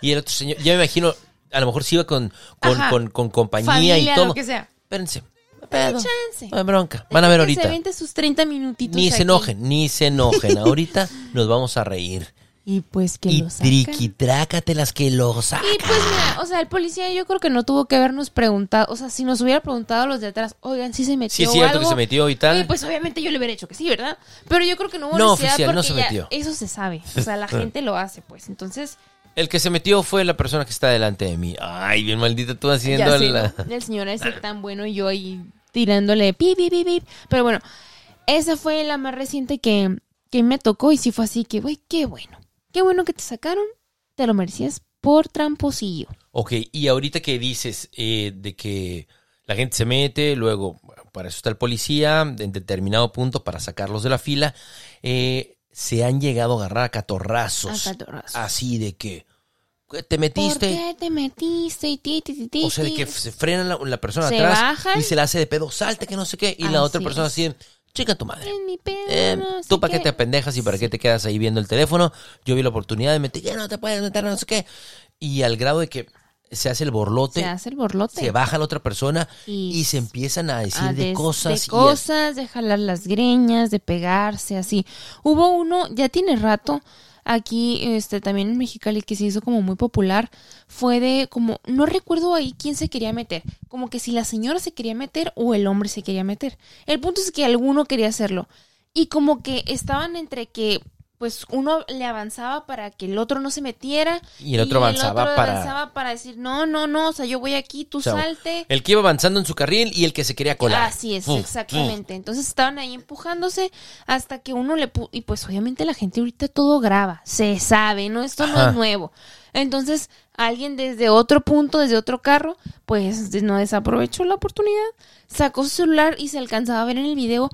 Y el otro señor, ya me imagino, a lo mejor sí iba con, con, Ajá. con, con compañía Familia, y todo. lo que sea. Espérense. Chance. No hay bronca. Van a ver ahorita. Se sus 30 minutitos Ni se aquí. enojen, ni se enojen. [LAUGHS] Ahorita nos vamos a reír. Y pues que Y lo sacan. triquitrácatelas que lo sacan. Y pues mira, o sea, el policía yo creo que no tuvo que habernos preguntado, o sea, si nos hubiera preguntado a los de atrás, oigan, si se metió Sí, es cierto que algo", se metió y tal. oye, pues obviamente yo le hubiera dicho que sí, ¿verdad? Pero yo creo que no hubo No, necesidad oficial, no porque se ya metió. eso se sabe, o sea, la [LAUGHS] gente lo hace, pues, entonces, El que se metió fue la persona que está delante de mí. Ay, bien maldita tú haciendo ya la... ¿no? el señor ese [LAUGHS] tan bueno y yo ahí tirándole pi, pi, pi, pi. Pero bueno, esa fue la más reciente que, que me tocó y sí fue así que, güey, qué bueno, qué bueno que te sacaron, te lo merecías por tramposillo. Ok, y ahorita que dices eh, de que la gente se mete, luego para eso está el policía en determinado punto para sacarlos de la fila, eh, se han llegado a agarrar a catorrazos. A catorrazos. Así de que te ¿Por metiste. qué te metiste? Y ti, ti, ti, ti, O sea, de que se frena la, la persona Se atrás bajan. y se la hace de pedo, salte que no sé qué. Y la Así otra persona es. así, chica tu madre. En mi pedo, Eh, no sé tú para qué te pendejas y para qué te quedas ahí viendo el teléfono. Yo vi la oportunidad de meter, ya no te puedes meter, no sé qué. Y al grado de que se hace el borlote, Se hace el borlote. se baja la otra persona y, Y- se empiezan a decir de, cosas. de y- cosas, de jalar las greñas, de pegarse, así. Hubo uno, ya tiene rato, aquí, este, también en Mexicali, que se hizo como muy popular, fue de como, no recuerdo ahí quién se quería meter, como que si la señora se quería meter o el hombre se quería meter. El punto es que alguno quería hacerlo. Y como que estaban entre que, pues uno le avanzaba para que el otro no se metiera. Y el otro avanzaba otro para- avanzaba para decir, no, no, no, o sea, yo voy aquí, tú o sea, salte. El que iba avanzando en su carril y el que se quería colar. Así es, exactamente. Entonces estaban ahí empujándose hasta que uno le pu y pues obviamente la gente ahorita todo graba, se sabe, no esto no es nuevo. Entonces, alguien desde otro punto, desde otro carro, pues no desaprovechó la oportunidad, sacó su celular y se alcanzaba a ver en el video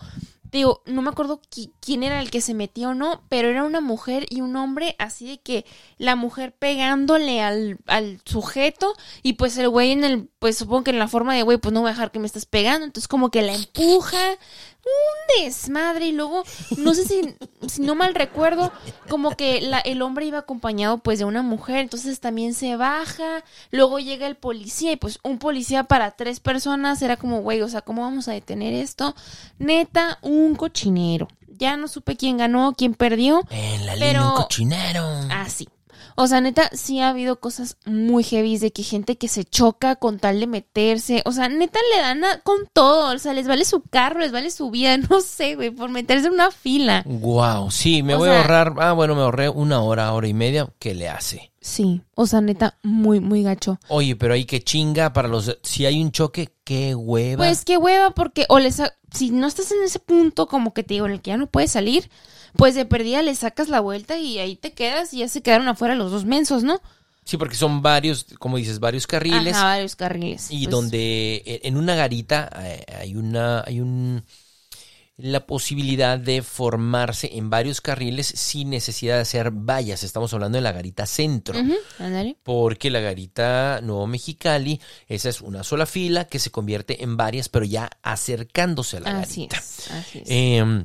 Digo, no me acuerdo qui- quién era el que se metió o no, pero era una mujer y un hombre, así de que la mujer pegándole al, al sujeto y pues el güey en el, pues supongo que en la forma de güey, pues no voy a dejar que me estés pegando, entonces como que la empuja, un desmadre. Y luego, no sé si, si no mal recuerdo, como que el hombre iba acompañado pues de una mujer, entonces también se baja, luego llega el policía y pues un policía para tres personas. Era como, güey, o sea, ¿cómo vamos a detener esto? Neta, un cochinero. Ya no supe quién ganó, quién perdió. En la Pero- un cochinero. Así. O sea, neta, sí ha habido cosas muy heavy de que gente que se choca con tal de meterse. O sea, neta le dan a- con todo. O sea, les vale su carro, les vale su vida, [LAUGHS] no sé, güey, por meterse en una fila. Wow, sí, me O voy a ahorrar. Ah, bueno, me ahorré una hora, hora y media. ¿Qué le hace? Sí, o sea, neta, muy, muy gacho. Oye, pero ahí que chinga para los. Si hay un choque, qué hueva. Pues qué hueva, porque o les si no estás en ese punto, como que te digo, en el que ya no puedes salir, pues de perdida le sacas la vuelta y ahí te quedas y ya se quedaron afuera los dos mensos, ¿no? Sí, porque son varios, como dices, varios carriles. Ajá, varios carriles. Y Pues, donde e- en una garita eh, hay una hay un la posibilidad de formarse en varios carriles sin necesidad de hacer vallas. Estamos hablando de la garita centro. Porque la garita Nuevo Mexicali, esa es una sola fila que se convierte en varias, pero ya acercándose a la Así garita. es, así es. Eh,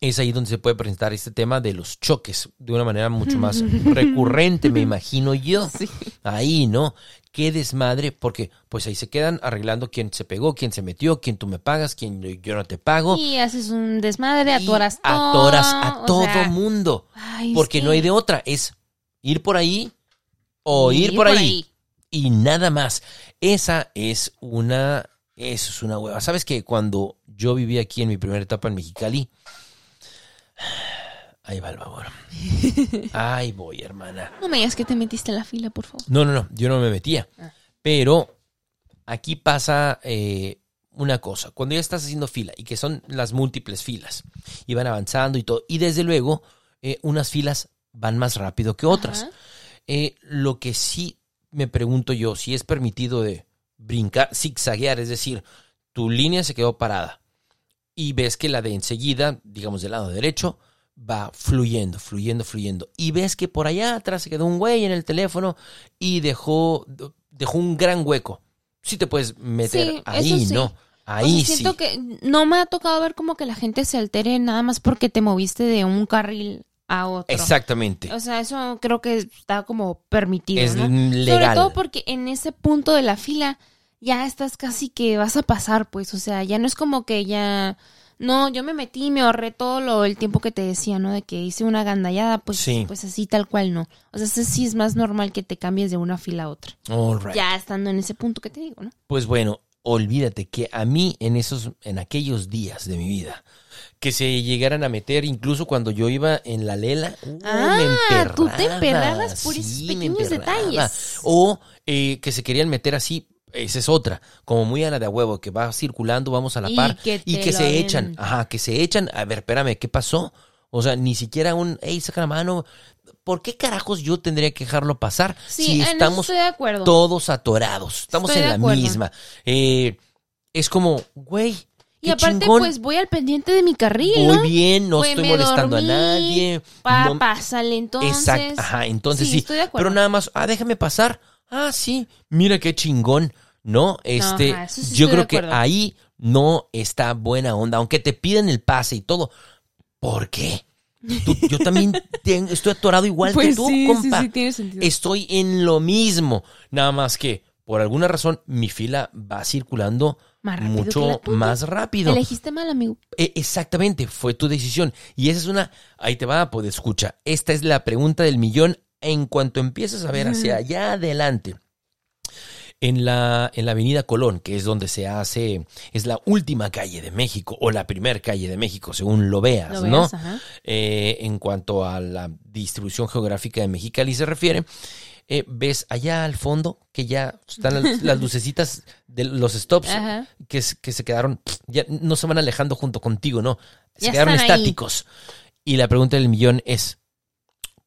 es ahí donde se puede presentar este tema de los choques de una manera mucho más [LAUGHS] recurrente, me imagino yo. Sí. Ahí, ¿no? Qué desmadre, porque pues ahí se quedan arreglando quién se pegó, quién se metió, quién tú me pagas, quién yo no te pago. Y haces un desmadre, atoras todo. atoras a todo sea, mundo. ay, Porque no hay de otra, es ir por ahí o ir, por, ahí, y nada más. Esa es una, eso es una hueva. ¿Sabes que cuando yo viví aquí en mi primera etapa en Mexicali, ahí va el babor. Ahí [LAUGHS] voy, hermana. No me digas que te metiste en la fila, por favor. No, no, no, yo no me metía. Ah. Pero aquí pasa eh, una cosa. Cuando ya estás haciendo fila y que son las múltiples filas y van avanzando y todo, y desde luego eh, unas filas van más rápido que otras. Eh, lo que sí me pregunto yo, si es permitido de brincar, zigzaguear, es decir, tu línea se quedó parada y ves que la de enseguida, digamos del lado derecho, va fluyendo, fluyendo, fluyendo. Y ves que por allá atrás se quedó un güey en el teléfono y dejó, dejó un gran hueco. Sí te puedes meter Sí, ahí, sí. ¿no? O Ahí sí. siento que no me ha tocado ver como que la gente se altere nada más porque te moviste de un carril a otro. Exactamente. O sea, eso creo que está como permitido, Es ¿no? legal. Sobre todo porque en ese punto de la fila ya estás casi que vas a pasar, pues, o sea, ya no es como que ya no, yo me metí y me ahorré todo lo el tiempo que te decía, ¿no? De que hice una gandallada, pues Sí. pues así tal cual no. O sea, sí es más normal que te cambies de una fila a otra. All right. Ya estando en ese punto que te digo, ¿no? Pues bueno, olvídate que a mí en esos, en aquellos días de mi vida, que se llegaran a meter, incluso cuando yo iba en la lela, uh, Ah, tú te emperraba, emperrabas por esos me pequeños detalles. O eh, que se querían meter así. Esa es otra, como muy a la de a huevo, que va circulando, vamos a la Y par, que y que se den. echan, ajá, que se echan, a ver, espérame, ¿qué pasó? O sea, ni siquiera un, hey, saca la mano, ¿por qué carajos yo tendría que dejarlo pasar Sí, si eso estamos estoy de acuerdo. todos atorados. Estamos Estoy en la acuerdo. misma. Eh, es como, güey, Y aparte, chingón. pues voy al pendiente de mi carril, ¿no? bien, no Pues, estoy molestando dormí, a nadie. Pa, no- pásale entonces. Exacto, ajá, entonces sí. estoy de acuerdo. Pero nada más, ah, déjame pasar. Ah, sí, mira qué chingón. No, este, ajá, eso sí yo creo que ahí no está buena onda, aunque te piden el pase y todo. ¿Por qué? Tú- yo también [LAUGHS] ten- estoy atorado igual que Pues tú, sí, compa. sí, sí, tiene sentido. Estoy en lo mismo, nada más que por alguna razón mi fila va circulando Más mucho más rápido. Elegiste mal, amigo. E- Exactamente, fue tu decisión. Y esa es una, ahí te va, pues escucha, esta es la pregunta del millón en cuanto empiezas a ver hacia allá adelante. En la, en la avenida Colón, que es donde se hace, es la última calle de México, o la primera calle de México, según lo veas, Lo ¿no? veas. Eh, en cuanto a la distribución geográfica de Mexicali se refiere, eh, ves allá al fondo que ya están las, [LAUGHS] las lucecitas de los stops Ajá. que, que se quedaron, ya no se van alejando junto contigo, no, se Ya quedaron ahí. estáticos. Y la pregunta del millón es,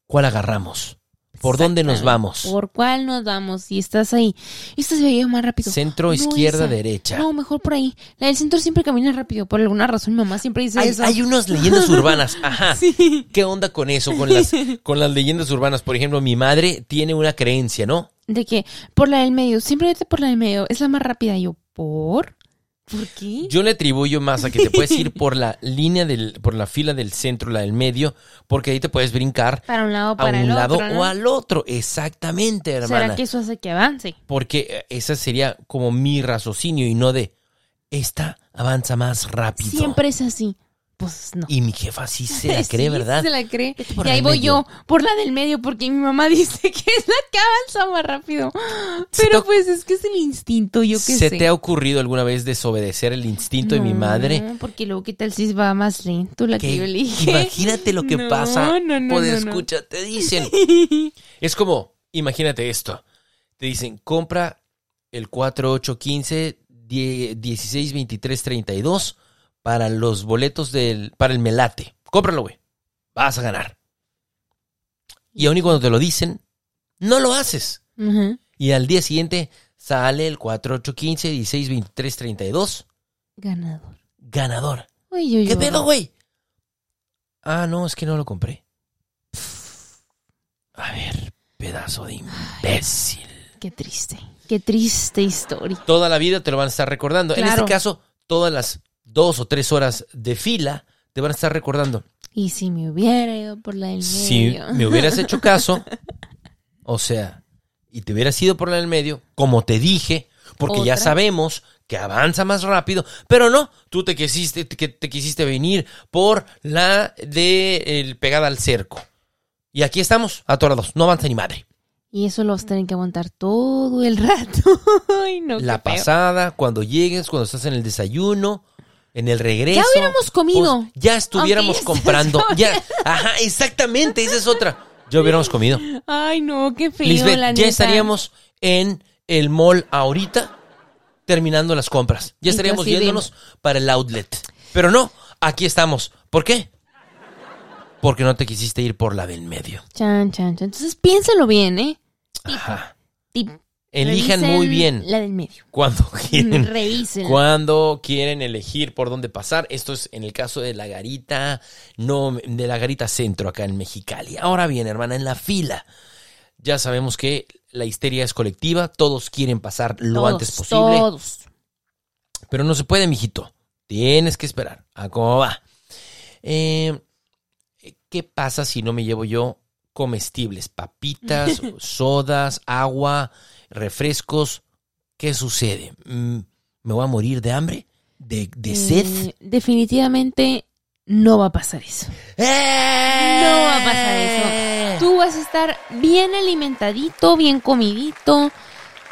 ¿cuál agarramos? ¿Por dónde nos vamos? ¿Por cuál nos vamos? Si estás ahí. Esta se veía más rápido. Centro, No, izquierda, esa. derecha. No, mejor por ahí. La del centro siempre camina rápido. Por alguna razón, mi mamá siempre dice Hay, eso. hay unas leyendas [LAUGHS] urbanas, ajá. ¿Qué onda con eso? Con las, [LAUGHS] con las leyendas urbanas. Por ejemplo, mi madre tiene una creencia, ¿no? De que por la del medio, siempre vete por la del medio. Es la más rápida. Y yo, ¿por? ¿Por qué? Yo le atribuyo más a que te puedes ir por la línea del, por la fila del centro, la del medio, porque ahí te puedes brincar Para un lado o a para un el lado otro, ¿no? o al otro. Exactamente, hermana. ¿Será que eso hace que avance? Porque eh, esa sería como mi raciocinio y no de esta avanza más rápido. Siempre es así. Pues no. Y mi jefa sí se la [LAUGHS] cree, Sí, ¿verdad? Se la cree. Y ahí voy medio. yo, por la del medio, porque mi mamá [LAUGHS] dice que es la que avanza más rápido. Se Pero pues es que es el instinto, yo qué ¿Se sé. te ha ocurrido alguna vez desobedecer el instinto de mi madre? No, porque luego qué tal si va más lento la que, Que- yo elige. imagínate lo que [LAUGHS] No, pasa. no, no, no, no. escucha, te dicen. Es como, imagínate esto. Te dicen, compra el 4815 die- 16 23 32 para los boletos del para el melate. Cómpralo, güey. Vas a ganar. Y aun y cuando te lo dicen, no lo haces. Y al día siguiente sale el 4815 16 23 32 Ganador. ganador. Uy, uy, ¿Qué uy. pedo, güey? Ah, no, es que no lo compré. A ver, pedazo de imbécil. Qué triste. Qué triste historia. Toda la vida te lo van a estar recordando. En este caso, todas las dos o tres horas de fila te van a estar recordando. Y si me hubiera ido por la del Si medio. me hubieras hecho [LAUGHS] caso, o sea, y te hubieras ido por la del medio, como te dije, porque ya sabemos que avanza más rápido, pero no, tú te quisiste, que te quisiste venir por la de el pegada al cerco. Y aquí estamos, atorados, no avanza ni madre. Y eso lo vas a tener que aguantar todo el rato. [LAUGHS] Ay, no, qué la pasada, cuando llegues, cuando estás en el desayuno, en el regreso. Ya hubiéramos comido. pues, ya estuviéramos [LAUGHS] comprando. [LAUGHS] Ya, ajá, exactamente, esa es otra. Ya hubiéramos comido. Ay, no, qué feo, Lisbeth, la ya neta. estaríamos en el mall ahorita terminando las compras. Ya estaríamos yéndonos para el outlet. Pero no, aquí estamos. ¿Por qué? Porque no te quisiste ir por la del medio. Chan, chan, chan. Entonces piénsalo bien, ¿eh? Ajá. Tip. Elijan Revisen muy bien La del medio. cuando [LAUGHS] quieren Revisen. cuando quieren elegir por dónde pasar. Esto es en el caso de la garita, no de la garita centro acá en Mexicali. Ahora bien, hermana, en la fila. Ya sabemos que la histeria es colectiva, todos quieren pasar lo Todos, antes posible, Todos. pero no se puede, mijito. Tienes que esperar. ¿A cómo va? Eh, ¿Qué pasa si no me llevo yo comestibles? Papitas, [LAUGHS] sodas, agua, refrescos. ¿Qué sucede? Mm, ¿Me voy a morir de hambre? ¿De, de sed? Eh, definitivamente no va a pasar eso. No va a pasar eso. Tú vas a estar bien alimentadito, bien comidito.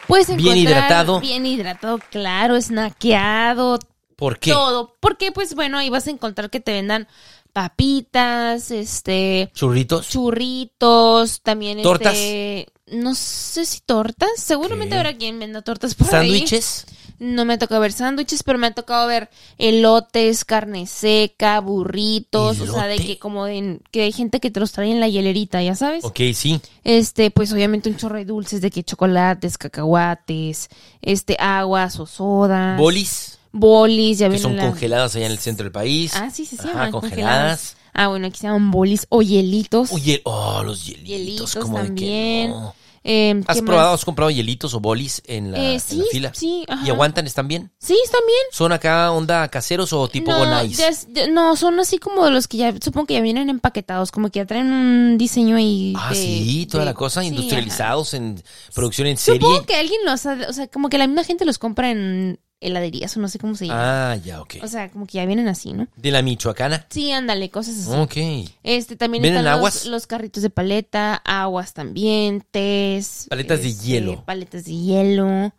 Puedes Bien encontrar hidratado. Bien hidratado, claro, snackeado, ¿Por qué? todo. Porque, pues bueno, ahí vas a encontrar que te vendan papitas, este, ¿Churritos? churritos, también ¿Tortas? este, no sé si tortas, seguramente habrá quien venda tortas por ahí. ¿Sándwiches? No me ha tocado ver sándwiches, pero me ha tocado ver elotes, carne seca, burritos, o sea, de que como de, que hay gente que te los trae en la hielerita, ya sabes. Ok, sí. Este, pues obviamente un chorro de dulces, de que chocolates, cacahuates, este, aguas o sodas. ¿Bolis? bolis, ya Que son congeladas allá en el centro del país. Ah, sí, sí, sí, Ajá, congeladas. Ah, bueno, aquí se llaman bolis o hielitos. Oye, oh, los hielitos. Hielitos como de que no. Eh, ¿Has ¿qué probado, has comprado hielitos o bolis en la, Eh, en la sí, fila? sí, ajá. ¿Y aguantan? ¿Están bien? Sí, están bien. ¿Son acá onda caseros o tipo no, des- de- no, son así como de los que ya, supongo que ya vienen empaquetados, como que ya traen un diseño ahí. Ah, de- sí, toda de- la cosa, sí, industrializados en producción en serie. Supongo que alguien los o sea, como que la misma gente los compra en heladerías o no sé cómo se llama. Ah, ya, ok. O sea, como que ya vienen así, ¿no? ¿De la Michoacana? Sí, ándale, cosas así. Ok. Este también ¿Vienen están los, aguas? los carritos de paleta, aguas también, tés. Paletas de este, hielo. Paletas de hielo.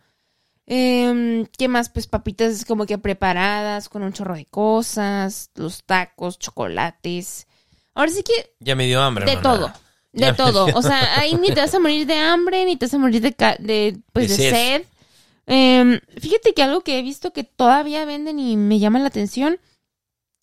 Em, ¿Qué más? Pues papitas como que preparadas con un chorro de cosas, los tacos, chocolates. Ahora sí que Ya me dio hambre, de hermana. todo. De Ya. todo. O sea, ahí ni te vas a morir de hambre, ni te vas a morir de, ca- de, pues, De de sed. sed. Em, fíjate que algo que he visto que todavía venden y me llama la atención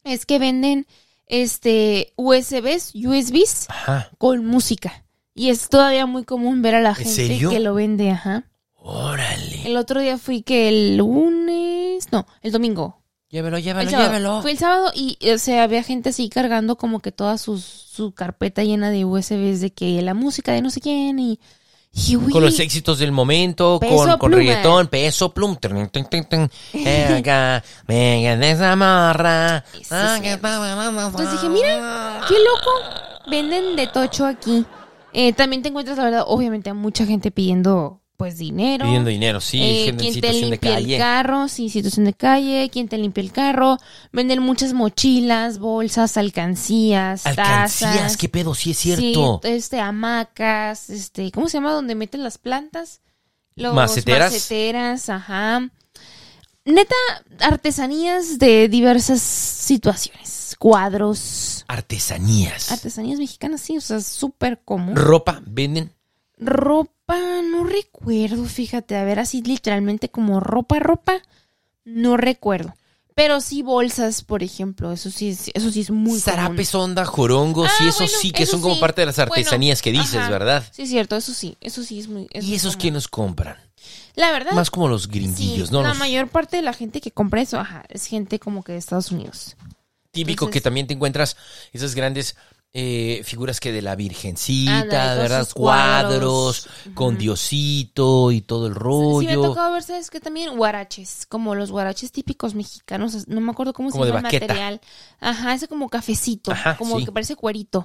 es que venden este USBs, USBs Ajá. con música. Y es todavía muy común ver a la ¿En gente serio? que lo vende, ajá. Órale. El otro día fui que el lunes, no, el domingo. Llévelo, El llévelo, llévelo. Fue el sábado y, o sea, había gente así cargando como que toda sus, su carpeta llena de USBs de que la música de no sé quién y... Con los éxitos del momento, Peso con, con reggaetón, peso plum. Tun, tun, tun, tun. Venga, de esa Ah, es que cierto. está- Entonces dije, mira, qué loco. Venden de tocho aquí. Eh, también te encuentras, la verdad, obviamente a mucha gente pidiendo, pues, dinero. Pidiendo dinero, sí, Eh, gente en quien te situación de limpia el calle. carro, sí, situación de calle, quien te limpia el carro, venden muchas mochilas, bolsas, alcancías, Alcancías, tazas. qué pedo, sí es cierto. Sí, este, hamacas, este, ¿cómo se llama? Donde meten las plantas. Los Maceteras. maceteras, ajá. Neta, artesanías de diversas situaciones. Cuadros, Artesanías. artesanías mexicanas, sí, o sea, súper común. Ropa, venden. Ropa, no recuerdo, fíjate, a ver, así literalmente como ropa, ropa, no recuerdo. Pero sí bolsas, por ejemplo, eso sí es, eso sí es muy Zarapes, onda, jorongos, Ah, y eso bueno, sí, que eso son como parte de las Bueno, artesanías que dices, ajá. ¿verdad? común. Sí, es cierto, eso sí, eso sí es muy... ¿Y esos común. quiénes compran? La verdad, Más como los sí, gringuillos, ¿no? la Los mayor parte de la gente que compra eso, ajá, es gente como que de Estados Unidos. típico entonces- que también te encuentras esas grandes eh, figuras que de la Virgencita, ¿verdad? Cuadros, con Diosito y todo el Sí, me rollo. tocado ver, ¿sabes qué? También guaraches, como los guaraches típicos mexicanos, no me acuerdo cómo Como se llama el material. Ajá, ese como cafecito, Ajá, como sí. que parece cuerito.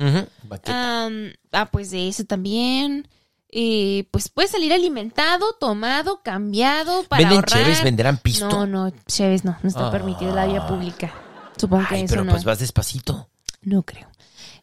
Am, ah, pues de ese también. Eh, pues puede salir alimentado, tomado, cambiado para ¿Venden ahorrar. cheves? ¿Venderán pisto? No, no, cheves no, no está Ah. permitido en la vía pública. Supongo que Ay, eso pero no. pues vas despacito. No creo.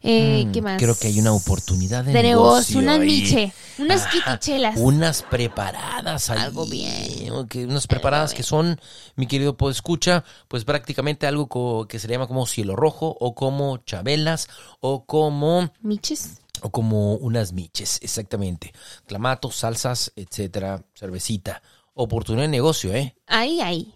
Eh, Mm, ¿Qué más? Creo que hay una oportunidad de, de negocio, una ahí. miche, unas quitichelas. Unas preparadas ahí. Algo bien. Unas preparadas que son, mi querido escucha, pues prácticamente algo co- que se le llama como cielo rojo o como chabelas o como Miches. o como unas miches, exactamente. Clamatos, salsas, etcétera, cervecita. Oportunidad de negocio, ¿eh? Ahí, ahí.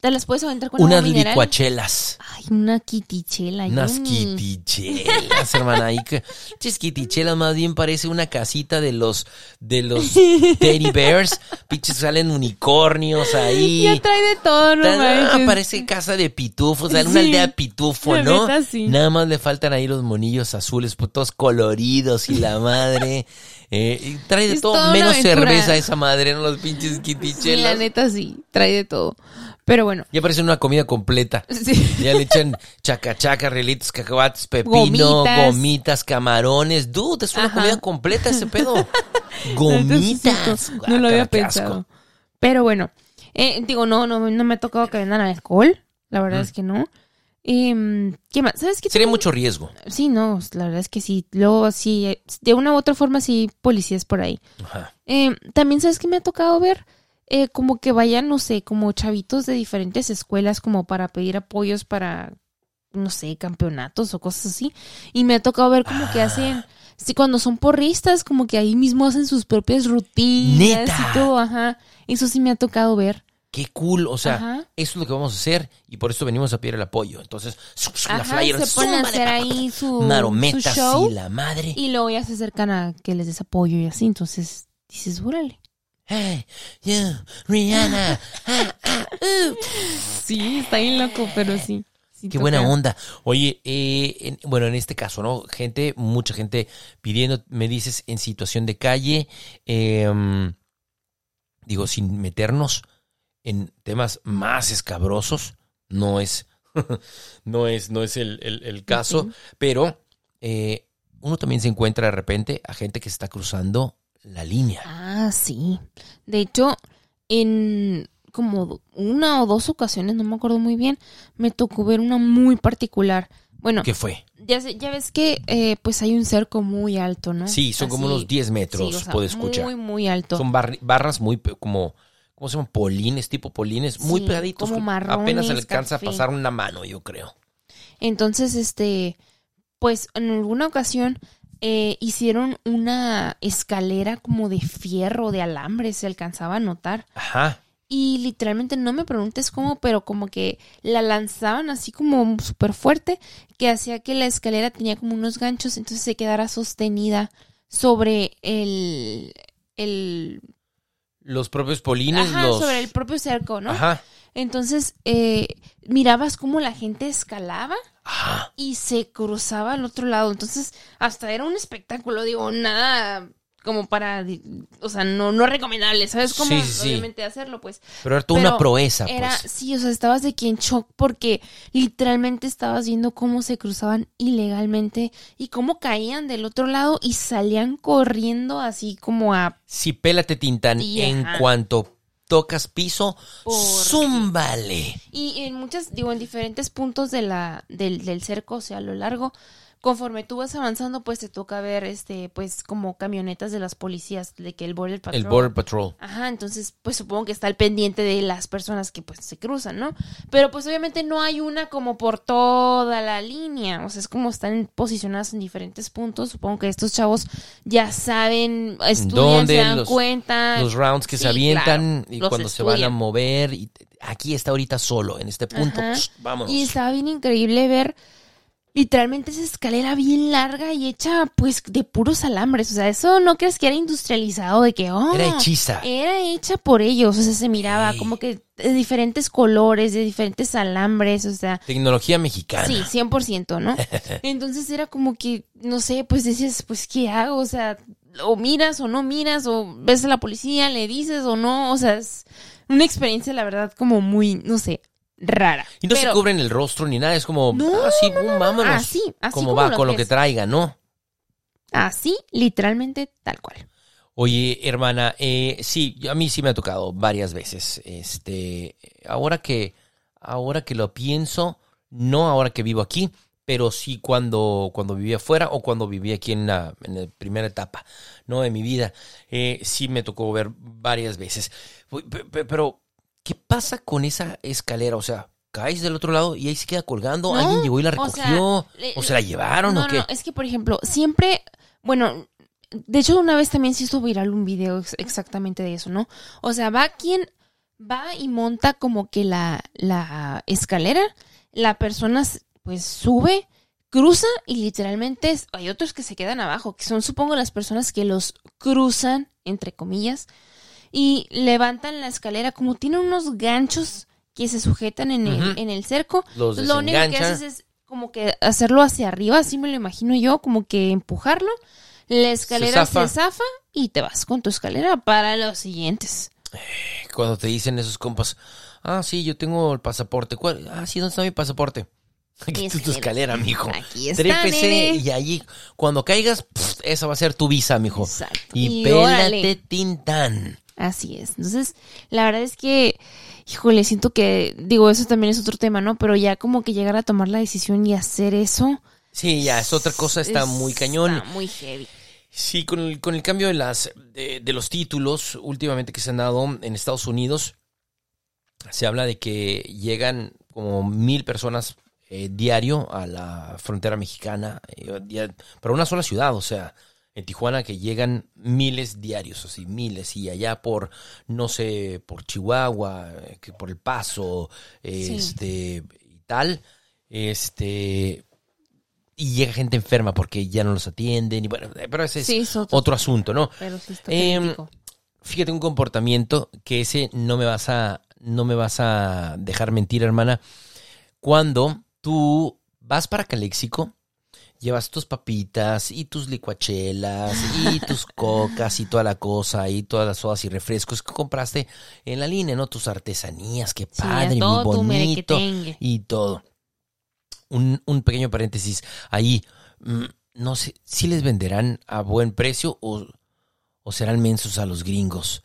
Te las puedes aventar con Unas agua mineral. licuachelas. Ay, una quitichela. Unas quitichelas, hermana. Ahí que, Pinches quitichelas más bien parece una casita de los de los [LAUGHS] teddy bears. Pinches salen unicornios ahí. Ya trae de todo, no Ah, parece casa de pitufos, o sea, una Sí. aldea pitufo, La ¿no? neta, sí. Nada más le faltan ahí los monillos azules, pues, todos coloridos y la madre. Eh, y trae de Es todo, menos cerveza esa madre, ¿no? Los pinches Sí, la neta sí, trae de todo. Pero bueno, ya parece una comida completa. sí. Ya le echan chacachaca, relitos, cacahuates, pepino, gomitas, Gomitas. camarones. Dude, es una Ajá. comida completa ese pedo. [LAUGHS] Gomitas. No lo había pensado. Pero bueno, eh, digo, no, no, no me ha tocado que vendan alcohol. La verdad es que no. Em, ¿Qué más? ¿Sabes qué? Sería mucho riesgo. Sí, no, la verdad es que sí. Luego sí, de una u otra forma sí, policías por ahí. Ajá. Eh, también, ¿sabes qué me ha tocado ver? Eh, como que vayan, no sé, como chavitos de diferentes escuelas como para pedir apoyos para, no sé, campeonatos o cosas así. Y me ha tocado ver como que Ah. hacen, sí, cuando son porristas, como que ahí mismo hacen sus propias rutinas ¡Neta! y todo, ajá. Eso sí me ha tocado ver. Qué cool, o sea, Ajá. eso es lo que vamos a hacer y por eso venimos a pedir el apoyo. Entonces, la Ajá, flyer, se ponen a hacer ahí su, marometas su show y la madre. y luego ya se acercan a que les des apoyo y así. Entonces dices, órale. Hey, you, Rihanna. ah, ah, uh. Sí, está bien loco, pero sí. sí Qué buena onda. Oye, eh, en- bueno, en este caso, ¿no? Gente, mucha gente pidiendo, me dices, en situación de calle, eh, digo, sin meternos en temas más escabrosos, no es, [LAUGHS] no es, no es el, el- el caso, pero eh, uno también se encuentra de repente a gente que está cruzando la línea. Ah, sí. De hecho, en como una o dos ocasiones, no me acuerdo muy bien, me tocó ver una muy particular. Bueno, ¿Qué fue? ya, ya ves que eh, pues hay un cerco muy alto, ¿no? Sí, son como unos 10 metros, sí, o sea, puede escuchar. Muy, muy alto. Son barri- barras muy como, ¿cómo se llaman? Polines, tipo polines, muy Sí, pegaditos. como marrones, Apenas se le alcanza café. a pasar una mano, yo creo. Entonces, este, pues en alguna ocasión eh, hicieron una escalera como de fierro, de alambre, se alcanzaba a notar. Ajá. Y literalmente no me preguntes cómo, pero como que la lanzaban así como súper fuerte, que hacía que la escalera tenía como unos ganchos, entonces se quedara sostenida sobre el, el, Los propios polines, ajá, los. sobre el propio cerco, ¿no? Ajá. Entonces, eh, mirabas cómo la gente escalaba Ajá. y se cruzaba al otro lado. Entonces, hasta era un espectáculo, digo, nada como para, o sea, no, no recomendable, ¿sabes cómo? Sí. Obviamente hacerlo, pues. Pero era toda Pero una proeza, Era, pues. sí, o sea, estabas de aquí en shock porque literalmente estabas viendo cómo se cruzaban ilegalmente y cómo caían del otro lado y salían corriendo así como a... Sí, pélate, Tintán. En cuanto tocas piso, zúmbale. Y en muchas, digo, en diferentes puntos de la, del, del cerco, o sea, a lo largo, conforme tú vas avanzando, pues te toca ver, este, pues como camionetas de las policías, de que el Border Patrol... El Border Patrol. Ajá, entonces pues supongo que está al pendiente de las personas que pues se cruzan, ¿no? Pero pues obviamente no hay una como por toda la línea, o sea, es como están posicionadas en diferentes puntos, supongo que estos chavos ya saben, estudian, ¿Dónde? se dan Los- cuenta. Los rounds que se avientan claro, y cuando se van a mover. Y aquí está ahorita solo, en este punto. Ajá. Vámonos. Y estaba bien increíble ver literalmente esa escalera bien larga y hecha pues de puros alambres, o sea, eso no crees que era industrializado de que, oh, Era hechiza. Era hecha por ellos, o sea, se miraba como que de diferentes colores, de diferentes alambres, o sea, Tecnología mexicana. sí, 100%, ¿no? [LAUGHS] Entonces era como que, no sé, pues decías, pues, ¿qué hago? O sea, o miras o no miras, o ves a la policía, le dices o no, o sea, es una experiencia, la verdad, como muy, no sé, rara. Y no se Pero- cubren el rostro ni nada, es como, No, ah, sí, boom, vámonos. Así, así como como va lo con lo que traiga, ¿no? Así, literalmente, tal cual. Oye, hermana, eh, sí, a mí sí me ha tocado varias veces. Este, ahora que, ahora que lo pienso, no ahora que vivo aquí, pero sí cuando, cuando vivía afuera o cuando vivía aquí en la, en la primera etapa, ¿no? De mi vida, eh, sí me tocó ver varias veces. Pero, ¿qué pasa con esa escalera? O sea, caes del otro lado y ahí se queda colgando, No, alguien llegó y la o sea, recogió, o, le- se la llevaron no, o qué. No, es que, por ejemplo, siempre, bueno, de hecho, una vez también se hizo viral un video ex- exactamente de eso, ¿no? O sea, va quien va y monta como que la, la escalera, la persona pues sube, cruza y literalmente es- hay otros que se quedan abajo, que son supongo las personas que los cruzan, entre comillas, y levantan la escalera como tienen unos ganchos que se sujetan en el, en el cerco. Los Lo único que haces es como que hacerlo hacia arriba, así me lo imagino yo, como que empujarlo. La escalera se zafa. zafa, y te vas con tu escalera para los siguientes. Cuando te dicen esos compas, ah, sí, yo tengo el pasaporte. ¿Cuál? Ah, sí, ¿dónde está mi pasaporte? [LAUGHS] Aquí está tu escalera, mijo. Aquí está, Trépese nene. y allí, cuando caigas, pff, esa va a ser tu visa, mijo. Exacto. Y, Y pélate órale. tintán. Así es. Entonces, la verdad es que, híjole, siento que, digo, eso también es otro tema, ¿no? Pero ya como que llegar a tomar la decisión y hacer eso. Sí, ya, es otra cosa, está muy cañón. Está muy heavy. Sí, con el, con el cambio de las de, de los títulos últimamente que se han dado en Estados Unidos, se habla de que llegan como mil personas eh, diario a la frontera mexicana, eh, para una sola ciudad, o sea, en Tijuana que llegan miles diarios, así miles, y allá por, no sé, por Chihuahua, eh, que por El Paso, Sí. este, y tal, este, y llega gente enferma porque ya no los atienden, y bueno, eh, pero ese es Sí, es otro, otro asunto, ¿no? pero sí está crítico. fíjate un comportamiento que ese no me vas a, no me vas a dejar mentir, hermana. Cuando tú vas para Caléxico, llevas tus papitas y tus licuachelas y [LAUGHS] tus cocas y toda la cosa y todas las sodas y refrescos que compraste en la línea, ¿no? Tus artesanías, qué Sí, padre, muy todo tu bonito y todo. Un, un pequeño paréntesis ahí. mm, No sé, si les venderán a buen precio o, o serán mensos a los gringos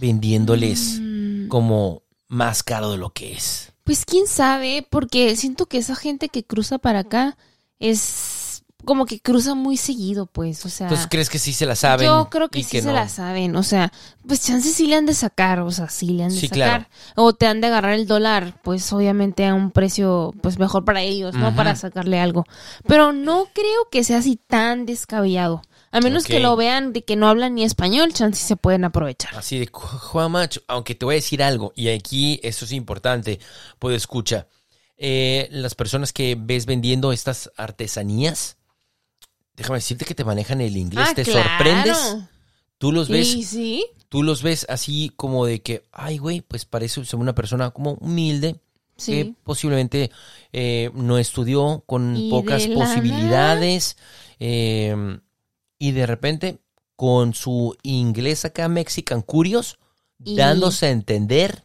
vendiéndoles Mm, como más caro de lo que es. Pues quién sabe, porque siento que esa gente que cruza para acá es como que cruza muy seguido, pues, o sea. Entonces, ¿crees que sí se la saben? Yo creo que sí se no? la saben, o sea, pues chances sí le han de sacar, o sea, sí le han de Sí, sacar. claro. O te han de agarrar el dólar, pues obviamente a un precio pues mejor para ellos, ¿no? Para sacarle algo. Pero no creo que sea así tan descabellado. A menos que lo vean de que no hablan ni español, chances se pueden aprovechar. Así de, "Ju- Juanma, ch- aunque te voy a decir algo, y aquí eso es importante, pues escucha, eh, las personas que ves vendiendo estas artesanías, déjame decirte que te manejan el inglés, Ah, te claro. sorprendes, tú los ves, Sí, sí. tú los ves así como de que, ay güey, pues parece ser una persona como humilde, Sí. que posiblemente eh, no estudió con Y pocas posibilidades eh, y de repente con su inglés acá Mexican Curios Y- dándose a entender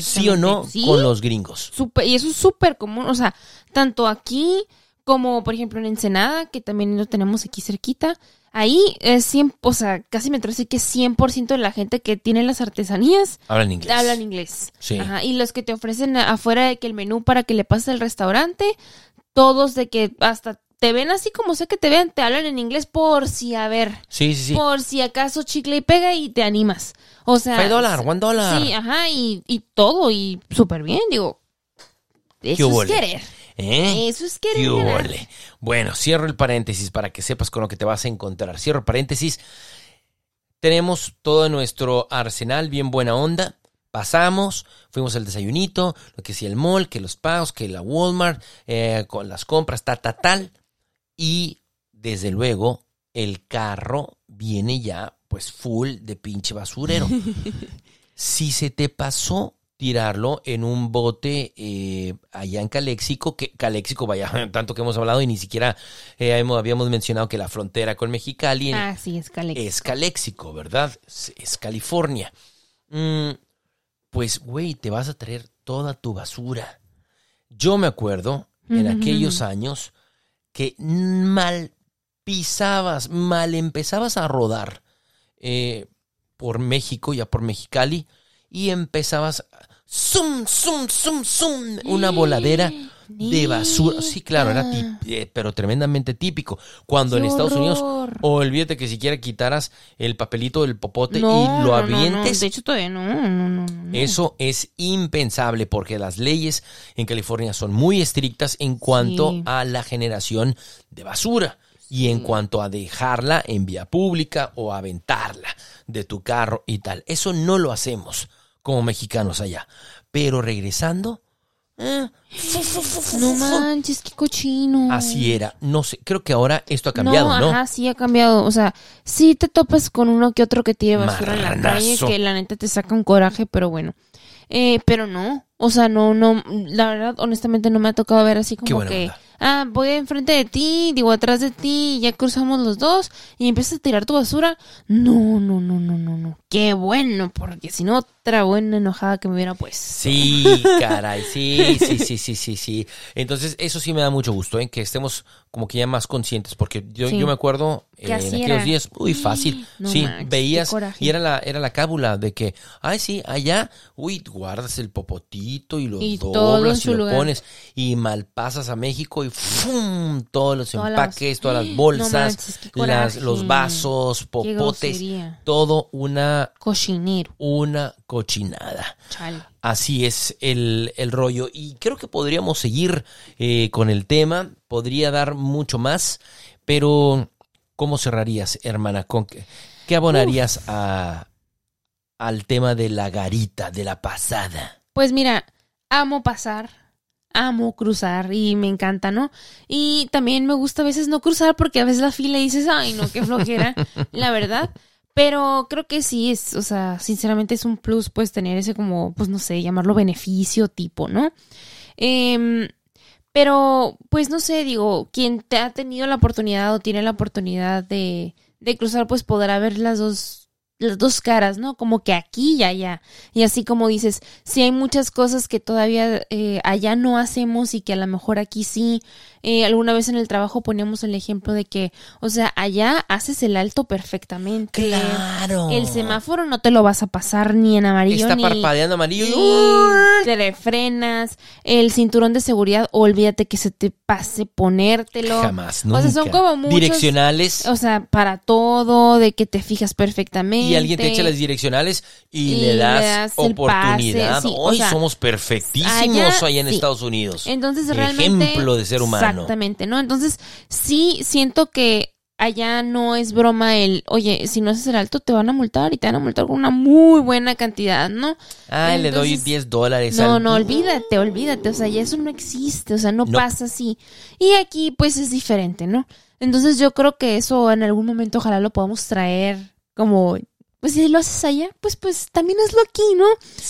sí o no Sí. con los gringos. Súper- y eso es súper común, o sea, tanto aquí como, por ejemplo, en Ensenada, que también lo tenemos aquí cerquita, ahí es 100, o sea, casi me atrevo a decir que 100% de la gente que tiene las artesanías Hablan inglés. hablan inglés. Sí. Ajá, y los que te ofrecen afuera de que el menú para que le pases al restaurante, todos de que hasta te ven así como sea que te vean, te hablan en inglés por si, a ver, Sí, sí, sí. por si acaso chicle y pega y te animas. O sea, Five dólar, one dólar. Sí, ajá, y, y todo, y súper bien, digo. Eso es querer. ¿Eh? Eso es ¿Qué querer. hubole? Bueno, cierro el paréntesis para que sepas con lo que te vas a encontrar. Cierro paréntesis. Tenemos todo nuestro arsenal bien buena onda. Pasamos, fuimos al desayunito, lo que sea el mall, que los pagos, que la Walmart, eh, con las compras, ta, ta, tal. Y desde luego, el carro viene ya, pues, full de pinche basurero. [LAUGHS] si se te pasó tirarlo en un bote eh, allá en Caléxico, que Caléxico, vaya, [LAUGHS] tanto que hemos hablado y ni siquiera eh, habíamos mencionado que la frontera con Mexicali en- Ah, sí, es Caléxico, ¿verdad? Es, es California. Mm, pues, güey, te vas a traer toda tu basura. Yo me acuerdo en aquellos años que mal pisabas, mal empezabas a rodar eh, por México, ya por Mexicali, y empezabas zum, zum, zum, zum, una voladera de basura. Sí, claro, era Neta. tip- eh, pero tremendamente típico. Cuando ¡Qué en Estados Unidos, olvídate que siquiera quitaras el papelito del popote No, y lo no, no, no, avientes. De hecho, todavía no. Eso es impensable porque las leyes en California son muy estrictas en cuanto Sí. a la generación de basura y en cuanto a dejarla en vía pública o aventarla de tu carro y tal. Eso no lo hacemos como mexicanos allá. Pero regresando, eh, No manches, qué cochino. así era. No sé, creo que ahora esto ha cambiado, ¿no? Ajá, sí ha cambiado. O sea, sí te topas con uno que otro que tire basura en la calle, que la neta te saca un coraje, pero bueno. Eh, pero no, o sea, no, no, la verdad, honestamente no me ha tocado ver así como que, onda. ah, voy enfrente de ti, digo atrás de ti, y ya cruzamos los dos, y empiezas a tirar tu basura. No, no, no, no, no, no. Qué bueno, porque si no, otra buena enojada que me hubiera pues. Sí, [LAUGHS] caray, sí, sí, sí, sí, sí, sí. Entonces, eso sí me da mucho gusto, ¿eh? que estemos como que ya más conscientes, porque yo, Sí. yo me acuerdo eh, en aquellos era. días, uy, fácil, No sí, manches, veías, y era la, era la cábula de que, ay, sí, allá, uy, guardas el popotito y lo Y en doblas y lo lugar. pones, y mal pasas a México y ¡fum! todos los Toda la empaques, todas las [GASPS] No bolsas, manches, las, los vasos, popotes, todo una, Cochinero, una cochinada. chale. Así es el, el rollo. Y creo que podríamos seguir eh, con el tema. Podría dar mucho más. Pero, ¿cómo cerrarías, hermana? ¿Con qué, qué abonarías a, al tema de la garita, de la pasada? Pues mira, amo pasar, amo cruzar y me encanta, ¿no? Y también me gusta a veces no cruzar porque a veces la fila y dices, ay, no, qué flojera, [LAUGHS] la verdad. Pero creo que sí es, o sea, sinceramente es un plus, pues tener ese como, pues no sé, llamarlo beneficio tipo, ¿no? Em, pero, pues no sé, digo, quien te ha tenido la oportunidad o tiene la oportunidad de, de cruzar, pues podrá ver las dos las dos caras, ¿no? Como que aquí y allá. Y así como dices, si hay muchas cosas que todavía eh, allá no hacemos y que a lo mejor aquí sí. Eh, alguna vez en el trabajo poníamos el ejemplo de que, o sea, allá haces el alto perfectamente. Claro. El semáforo no te lo vas a pasar ni en amarillo Está ni, parpadeando amarillo. y- te refrenas. El cinturón de seguridad, olvídate que se te pase ponértelo. Jamás, O nunca. sea, son como muchos- Direccionales. O sea, para todo, de que te fijas perfectamente. Y alguien te echa las direccionales y, Y le le das, oportunidad. pase, sí, o Hoy sea, somos perfectísimos allá, en sí. Estados Unidos. Entonces, realmente. Ejemplo de ser humano. Exactamente, ¿no? Entonces, sí siento que allá no es broma el, oye, si no haces el alto, te van a multar y te van a multar con una muy buena cantidad, ¿no? Ay, le doy Entonces, 10 dólares. No, al- no, olvídate, olvídate. O sea, ya eso no existe, o sea, no, No. pasa así. Y aquí, pues, es diferente, ¿no? Entonces, yo creo que eso en algún momento ojalá lo podamos traer como. Pues si lo haces allá, pues pues también hazlo aquí, ¿no?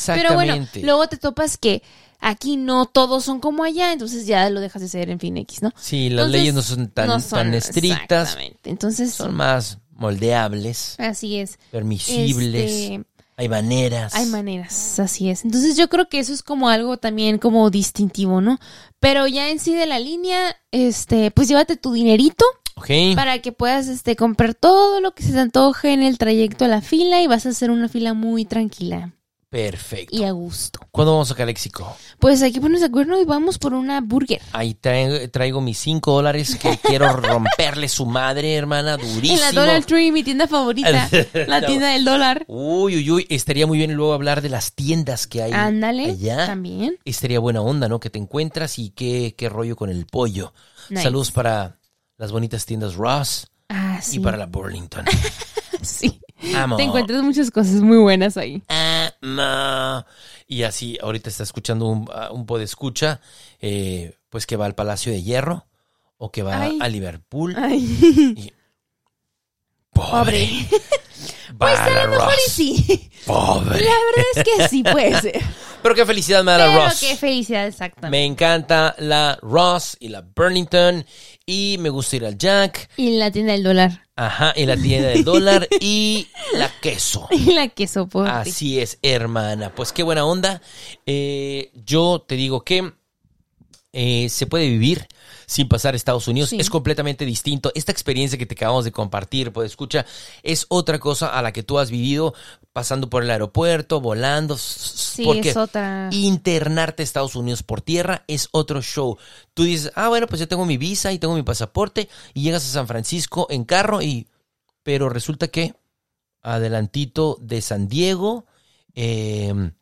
Pero bueno, Exactamente. luego te topas que aquí no todos son como allá, entonces ya lo dejas de ser en fin X, ¿no? Sí, las Entonces, leyes no son tan, no son- tan estrictas. Exactamente. Entonces, Son más moldeables, así es. permisibles. Este, Hay maneras. hay maneras, así es. Entonces yo creo que eso es como algo también como distintivo, ¿no? Pero ya en sí de la línea, este, pues llévate tu dinerito Ok. para que puedas este comprar todo lo que se te antoje en el trayecto a la fila y vas a hacer una fila muy tranquila Perfecto. y a gusto. ¿Cuándo vamos a Calexico? Pues aquí pones de acuerdo y vamos por una burger. Ahí traigo, traigo mis 5 dólares que [LAUGHS] quiero romperle su madre, hermana, En durísimo. la Dollar Tree, mi tienda favorita, [LAUGHS] la tienda del dólar. Uy, uy, uy. Estaría muy bien luego hablar de las tiendas que hay Ándale, allá. también. Estaría buena onda, ¿no? Que te encuentras y qué, qué rollo con el pollo. Nice. Saludos para las bonitas tiendas Ross Ah, sí. y para la Burlington. [LAUGHS] Sí. Amo. Te encuentras muchas cosas muy buenas ahí. Amo. Y así, ahorita está escuchando un, a un escucha, eh, pues que va al Palacio de Hierro o que va Ay. a Liverpool. Ay, Y- [LAUGHS] Pobre. pobre. Pues a lo mejor y sí. Pobre. La verdad es que sí puede ser. [LAUGHS] Pero qué felicidad me da la Pero Ross. qué felicidad, exactamente. Me encanta la Ross y la Burlington. Y me gusta ir al Jack. Y la tienda del dólar. Ajá, y la tienda del dólar [LAUGHS] y la queso. Y la que soporte. Así es, hermana. Pues qué buena onda. Eh, yo te digo que eh, se puede vivir sin pasar a Estados Unidos. Sí. Es completamente distinto. Esta experiencia que te acabamos de compartir, pues escucha, es otra cosa a la que tú has vivido pasando por el aeropuerto, volando. Sí, porque es otra. internarte a Estados Unidos por tierra es otro show. Tú dices, ah, bueno, pues ya tengo mi visa y tengo mi pasaporte y llegas a San Francisco en carro y... Pero resulta que adelantito de San Diego, eh,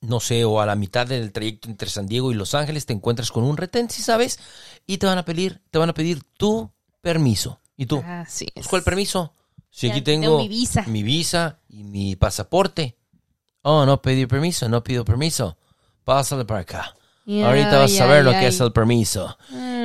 no sé, o a la mitad del trayecto entre San Diego y Los Ángeles te encuentras con un retén, si sabes, y te van a pedir, te van a pedir tu permiso. ¿Y tú? Así es. ¿Cuál permiso? Si Ya aquí tengo tengo mi visa. mi visa y mi pasaporte. Oh, no pedí permiso, no pido permiso. Pásale para acá. Ahorita vas a ver lo que es el permiso. Ay.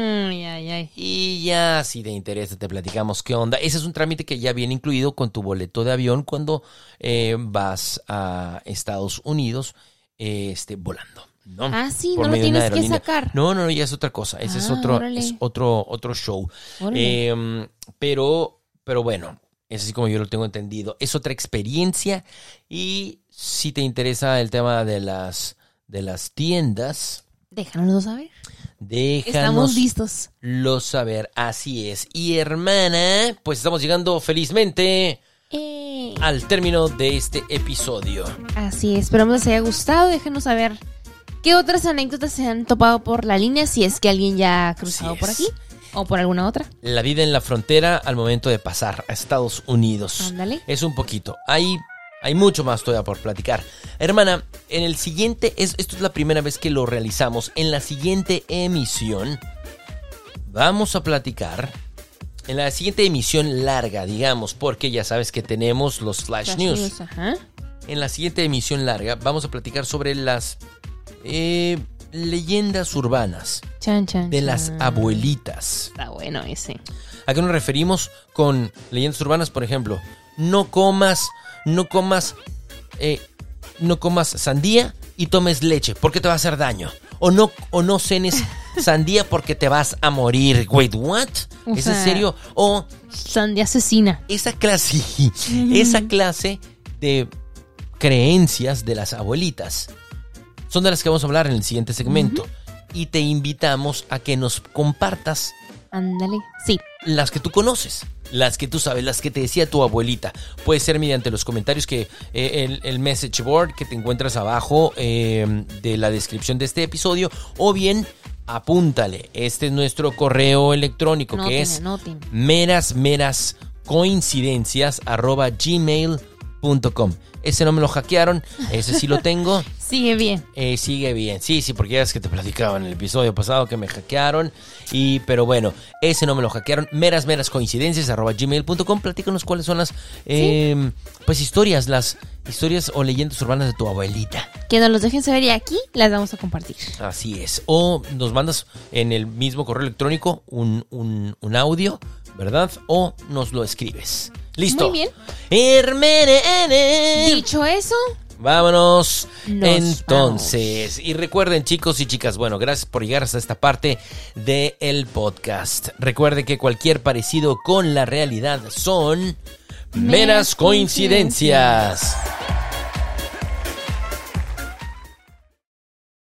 Y ya, si te interesa, te platicamos qué onda. Ese es un trámite que ya viene incluido con tu boleto de avión cuando eh, vas a Estados Unidos este, volando. ¿no? Ah, sí, no lo tienes que sacar. No, no, no, ya es otra cosa. Ese es Ah, otro, órale. es otro, otro show. Eh, pero, pero bueno, es así como yo lo tengo entendido. Es otra experiencia. Y si te interesa el tema de las, de las tiendas, Déjanoslo saber. déjanos Estamos listos. lo saber. Así es. Y hermana, pues estamos llegando felizmente Eh, al término de este episodio. Así es, esperamos les haya gustado. Déjenos saber qué otras anécdotas se han topado por la línea, si es que alguien ya ha cruzado por aquí o por alguna otra. La vida en la frontera al momento de pasar a Estados Unidos. Ándale. Es un poquito. Hay, hay mucho más todavía por platicar. Hermana, en el siguiente, es, esto es la primera vez que lo realizamos. En la siguiente emisión, vamos a platicar. En la siguiente emisión larga, digamos, porque ya sabes que tenemos los Flash, Flash News. News, ajá. En la siguiente emisión larga vamos a platicar sobre las eh, leyendas urbanas Chan, chan, de las abuelitas. Está bueno ese. ¿A qué nos referimos con leyendas urbanas? Por ejemplo, no comas, no comas, eh, no comas sandía y tomes leche, porque te va a hacer daño. O no, o no cenes [LAUGHS] sandía porque te vas a morir. Wait, what? O ¿Es sea- en serio? O Sandía asesina. esa clase, esa clase de creencias de las abuelitas son de las que vamos a hablar en el siguiente segmento. Y te invitamos a que nos compartas Ándale. Sí. las que tú conoces, las que tú sabes, las que te decía tu abuelita. Puede ser mediante los comentarios que eh, el, el message board que te encuentras abajo eh, de la descripción de este episodio, o bien apúntale. Este es nuestro correo electrónico que es meras, meras coincidencias arroba gmail.com. Ese no me lo hackearon, ese sí lo tengo. [LAUGHS] Sigue bien. Eh, sigue bien, sí, sí, porque ya es que te platicaba en el episodio pasado que me hackearon. Y, pero bueno, ese no me lo hackearon. Meras, meras coincidencias, arroba gmail.com. Platícanos cuáles son las, eh, pues, historias, las historias o leyendas urbanas de tu abuelita. Que nos los dejen saber y aquí las vamos a compartir. Así es. O nos mandas en el mismo correo electrónico un, un, un audio, ¿verdad? O nos lo escribes. Listo. Muy bien. Dicho eso, Vámonos. Nos Entonces, y recuerden chicos y chicas, bueno, gracias por llegar hasta esta parte del podcast. Recuerde que cualquier parecido con la realidad son meras Meras coincidencias.